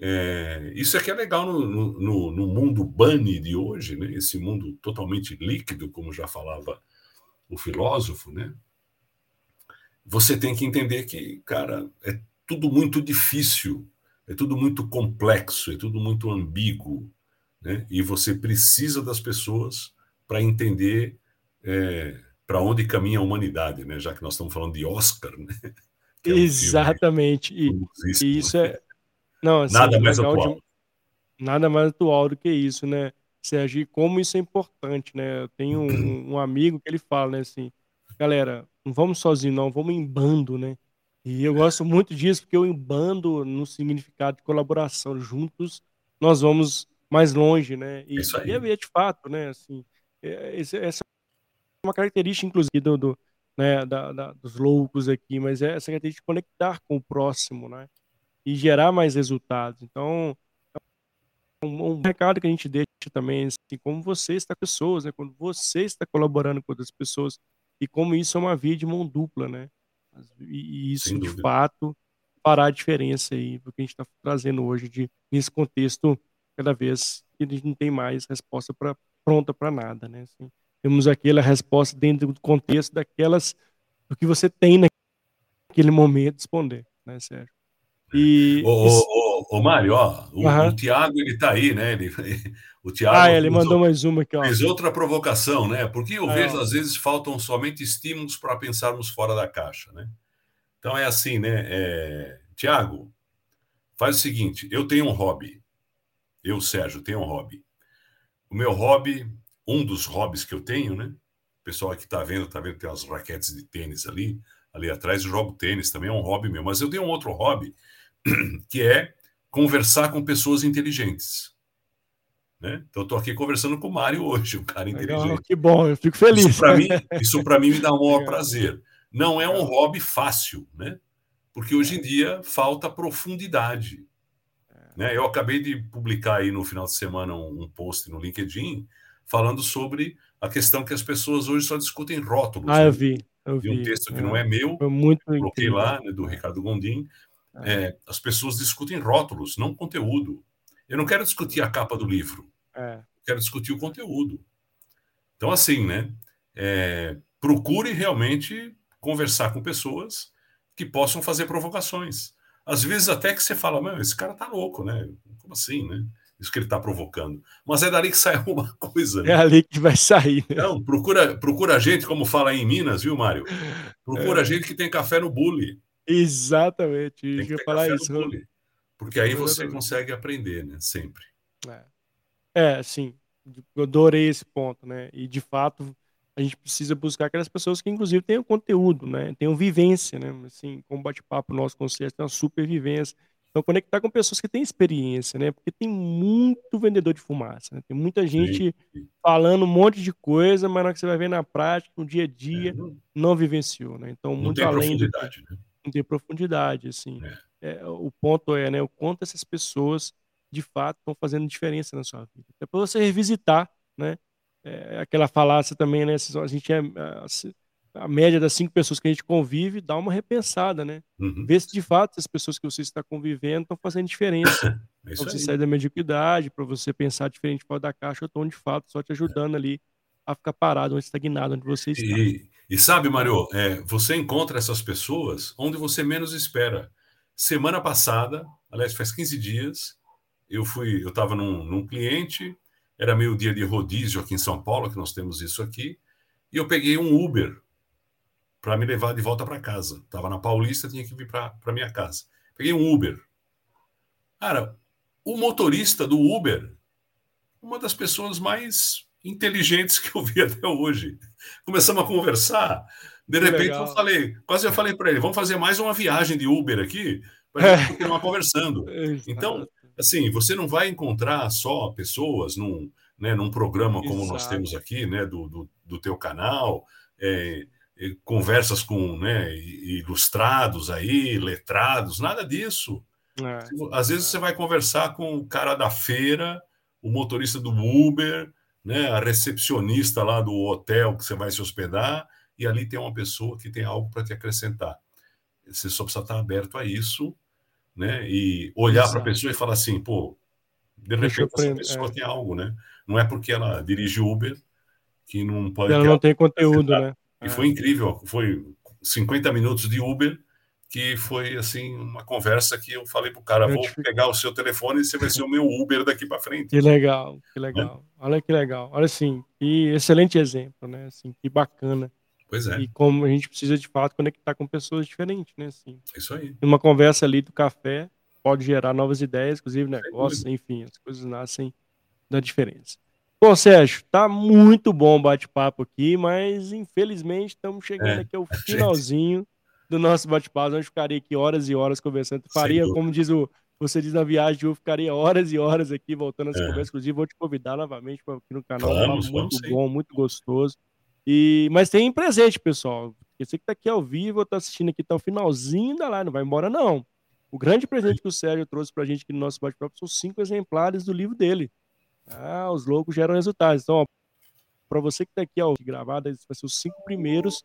É, isso aqui é legal no, no, no, mundo bunny de hoje, né? esse mundo totalmente líquido, como já falava o filósofo. Né? Você tem que entender que, cara, é tudo muito difícil, é tudo muito complexo, é tudo muito ambíguo. Né? E você precisa das pessoas para entender é, para onde caminha a humanidade, né? já que nós estamos falando de Oscar. Né? É um Exatamente. E, e isso é não, assim, nada mais atual. De, nada mais atual do que isso, né? Sérgio, como isso é importante, né? Eu tenho um, um, amigo que ele fala, né, assim, galera, não vamos sozinho, não, vamos em bando, né? E eu gosto muito disso, porque o em bando no significado de colaboração, juntos nós vamos mais longe, né? E, isso aí. e é de fato, né, assim, é, essa é uma característica, inclusive, do, do né, da, da, dos loucos aqui, mas é essa característica de conectar com o próximo, né? E gerar mais resultados. Então, um, um recado que a gente deixa também, assim, como você está com pessoas, né? Quando você está colaborando com outras pessoas e como isso é uma via de mão dupla, né? E, e isso, de fato, fará a diferença aí do que a gente está trazendo hoje de, nesse contexto, cada vez que a gente não tem mais resposta pra, pronta para nada, né? Assim, temos aquela resposta dentro do contexto daquelas do que você tem naquele momento responder, né, Sérgio? E, ô, ô, ô, ô Mário, ó, o, uhum. o Tiago ele tá aí, né? Ele, o Tiago ah, ele mandou mais uma aqui, ó. Fez outra provocação, né? Porque eu vejo, ó. às vezes, faltam somente estímulos para pensarmos fora da caixa, né? Então é assim, né? É... Tiago, faz o seguinte: eu tenho um hobby. Eu, Sérgio, tenho um hobby. O meu hobby, um dos hobbies que eu tenho, né? O pessoal aqui tá vendo, tá vendo, tem umas raquetes de tênis ali. Ali atrás eu jogo tênis, também é um hobby meu. Mas eu tenho um outro hobby que é conversar com pessoas inteligentes. Né? Então, eu estou aqui conversando com o Mário hoje, um cara inteligente. Legal, que bom, eu fico feliz. Isso para mim, isso mim me dá um maior prazer. Não é um hobby fácil, né? Porque hoje em dia falta profundidade. Né? Eu acabei de publicar aí no final de semana um, um post no LinkedIn falando sobre a questão que as pessoas hoje só discutem rótulos. Ah, né? eu vi. Eu vi. um texto que é. não é meu, muito coloquei incrível. lá, né, do Ricardo Gondim, é, as pessoas discutem rótulos, não conteúdo. Eu não quero discutir a capa do livro. É. Quero discutir o conteúdo. Então, assim, né? É, procure realmente conversar com pessoas que possam fazer provocações. Às vezes até que você fala, meu, esse cara tá louco, né? Como assim, né? Isso que ele está provocando. Mas é dali que sai alguma coisa. Né? É ali que vai sair. Né? Então, procura, procura gente, como fala aí em Minas, viu, Mário? Procura é. gente que tem café no bule. Exatamente. Tem que falar isso. Porque aí você consegue aprender, né? Sempre. É. é, sim. Eu adorei esse ponto, né? E de fato a gente precisa buscar aquelas pessoas que inclusive tenham conteúdo, né? Tenham vivência, né? Assim, como bate-papo nosso conselho, tem uma super vivência. Então conectar com pessoas que têm experiência, né? Porque tem muito vendedor de fumaça, né? Tem muita gente sim. falando um monte de coisa, mas na hora que você vai ver na prática, no dia a dia, é, não... não... vivenciou, né? Então, muito além de né? Ter profundidade, assim. É. É, o ponto é, né, o quanto essas pessoas de fato estão fazendo diferença na sua vida. É para você revisitar, né? É, aquela falácia também, né? A gente é a, a, média das cinco pessoas que a gente convive, dá uma repensada, né? Uhum. Ver se de fato as pessoas que você está convivendo estão fazendo diferença. É para você sair da mediocridade, para você pensar diferente fora da caixa, ou estão de fato só te ajudando ali a ficar parado, ou estagnado onde você está. E, e sabe, Mário, é, você encontra essas pessoas onde você menos espera. Semana passada, aliás, faz 15 dias, eu fui, eu estava num, num cliente, era meio dia de rodízio aqui em São Paulo, que nós temos isso aqui, e eu peguei um Uber para me levar de volta para casa. Estava na Paulista, tinha que vir para minha casa. Peguei um Uber. Cara, o motorista do Uber, uma das pessoas mais inteligentes que eu vi até hoje. Começamos a conversar. De repente eu falei, quase eu falei para ele, vamos fazer mais uma viagem de Uber aqui para gente continuar conversando. Então, assim, você não vai encontrar só pessoas num, né, num programa como Exato. nós temos aqui, né, do, do, do teu canal, é, conversas com né, ilustrados aí, letrados, nada disso. É, Às vezes é. você vai conversar com o cara da feira, o motorista do Uber, né, a recepcionista lá do hotel que você vai se hospedar, e ali tem uma pessoa que tem algo para te acrescentar. Você só precisa estar aberto a isso, né? E olhar para a pessoa e falar assim, pô, de repente essa pessoa é. tem algo, né? Não é porque ela dirige Uber que não pode. Ela não tem conteúdo, né? E é. foi incrível, foi 50 minutos de Uber que foi assim uma conversa que eu falei pro cara, vou pegar o seu telefone e você vai ser o meu Uber daqui para frente. Que legal, que legal. É? Olha que legal. Olha assim, que excelente exemplo, né? Assim, que bacana. Pois é. E como a gente precisa de fato conectar com pessoas diferentes, né? Assim, Isso aí. Uma conversa ali do café pode gerar novas ideias, inclusive negócios, enfim, as coisas nascem da diferença. Bom, Sérgio, tá muito bom o bate-papo aqui, mas infelizmente estamos chegando é, aqui ao finalzinho. Gente do nosso bate-papo. A gente ficaria aqui horas e horas conversando. Faria, como diz o você diz na viagem, eu ficaria horas e horas aqui voltando a essa é. conversa. Inclusive, vou te convidar novamente para aqui no canal. Vamos, muito vamos, bom, muito gostoso. E, mas tem presente, pessoal. Você que está aqui ao vivo, está assistindo aqui, está o finalzinho da live, não vai embora, não. O grande presente que o Sérgio trouxe para a gente aqui no nosso bate-papo são cinco exemplares do livro dele. Ah, os loucos geram resultados. Então, para você que está aqui ao gravado, vai ser os cinco primeiros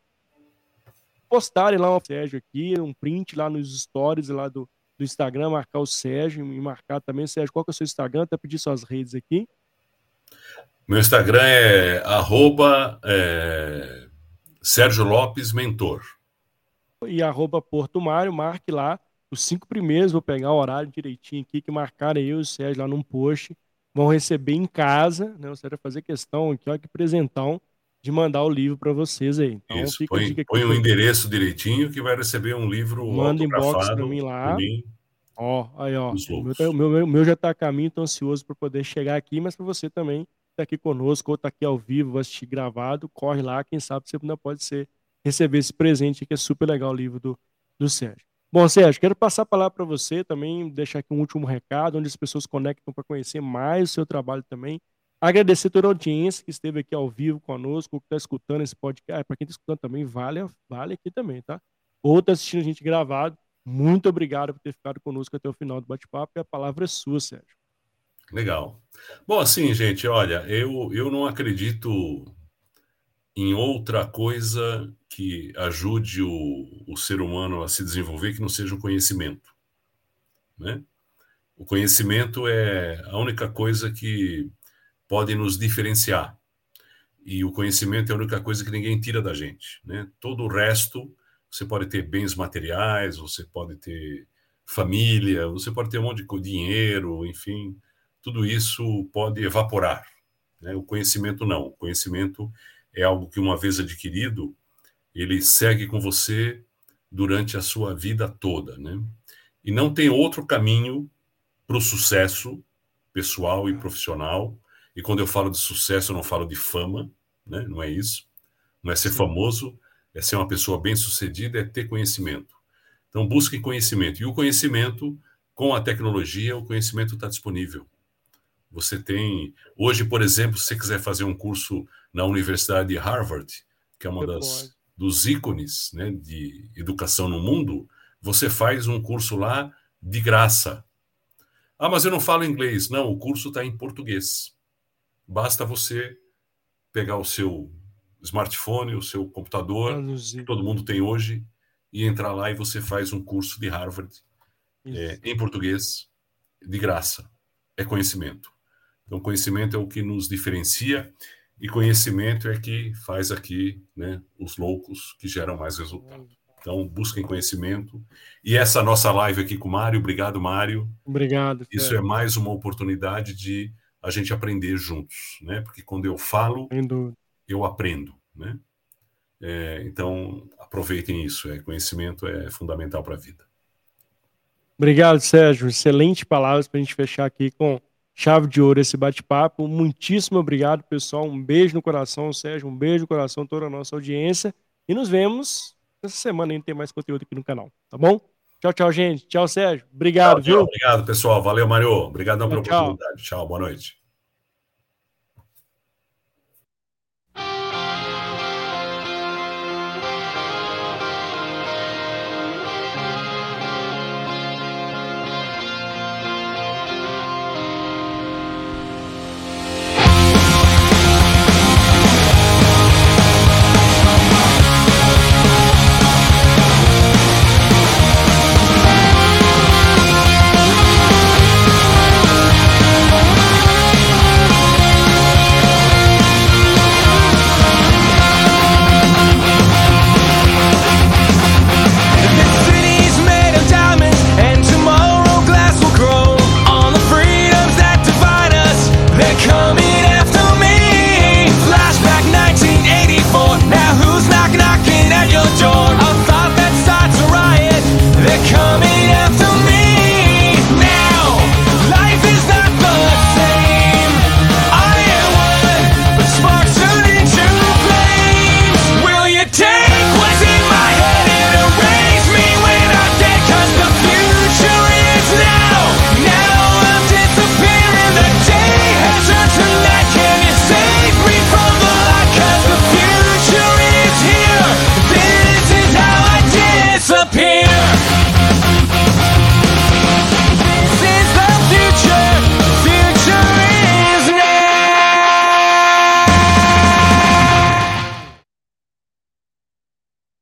postarem lá o Sérgio aqui, um print lá nos stories lá do, do Instagram, marcar o Sérgio e marcar também. Sérgio, qual que é o seu Instagram? Até pedir suas redes aqui. Meu Instagram é arroba é, Sérgio Lopes Mentor. E arroba Porto Mário, marque lá. Os cinco primeiros, vou pegar o horário direitinho aqui, que marcaram eu e o Sérgio lá num post. Vão receber em casa, né? O Sérgio vai fazer questão aqui, ó, que presentão de mandar o livro para vocês aí. Então, Isso, põe, aqui, põe o um endereço direitinho que vai receber um livro Manda inbox para mim lá. Mim. Ó, aí, ó. O meu, tá, o meu, meu, já está a caminho, tô ansioso para poder chegar aqui, mas para você também tá aqui conosco ou tá aqui ao vivo, assistir gravado, corre lá, quem sabe você ainda pode ser receber esse presente que é super legal o livro do, do Sérgio. Bom, Sérgio, quero passar a palavra para você também, deixar aqui um último recado, onde as pessoas conectam para conhecer mais o seu trabalho também. Agradecer toda a audiência que esteve aqui ao vivo conosco, que está escutando esse podcast. Ah, para quem está escutando também, vale, vale aqui também, tá? Ou está assistindo a gente gravado. Muito obrigado por ter ficado conosco até o final do bate-papo e a palavra é sua, Sérgio. Legal. Bom, assim, gente, olha, eu, eu não acredito em outra coisa que ajude o, o ser humano a se desenvolver que não seja o conhecimento. Né? O conhecimento é a única coisa que pode nos diferenciar. E o conhecimento é a única coisa que ninguém tira da gente. Né? Todo o resto, você pode ter bens materiais, você pode ter família, você pode ter um monte de dinheiro, enfim, tudo isso pode evaporar. Né? O conhecimento não. O conhecimento é algo que, uma vez adquirido, ele segue com você durante a sua vida toda. Né? E não tem outro caminho para o sucesso pessoal e profissional e quando eu falo de sucesso, eu não falo de fama, né? não é isso. Não é ser famoso, é ser uma pessoa bem-sucedida, é ter conhecimento. Então, busque conhecimento. E o conhecimento, com a tecnologia, o conhecimento está disponível. Você tem. Hoje, por exemplo, se você quiser fazer um curso na Universidade de Harvard, que é uma das dos ícones né, de educação no mundo, você faz um curso lá de graça. Ah, mas eu não falo inglês. Não, o curso está em português. Basta você pegar o seu smartphone, o seu computador, que todo mundo tem hoje, e entrar lá e você faz um curso de Harvard é, em português, de graça. É conhecimento. Então, conhecimento é o que nos diferencia e conhecimento é que faz aqui né, os loucos que geram mais resultado. Então, busquem conhecimento. E essa nossa live aqui com o Mário, obrigado, Mário. Obrigado. Isso é mais uma oportunidade de a gente aprender juntos, né? Porque quando eu falo, eu aprendo, né? É, então, aproveitem isso. É, conhecimento é fundamental para a vida. Obrigado, Sérgio. Excelente palavras para a gente fechar aqui com chave de ouro esse bate-papo. Muitíssimo obrigado, pessoal. Um beijo no coração, Sérgio. Um beijo no coração, toda a nossa audiência. E nos vemos essa semana. A gente tem mais conteúdo aqui no canal, tá bom? Tchau, tchau, gente. Tchau, Sérgio. Obrigado, tchau, viu? Tchau, obrigado, pessoal. Valeu, Mário. Obrigadão pela oportunidade. Tchau, boa noite.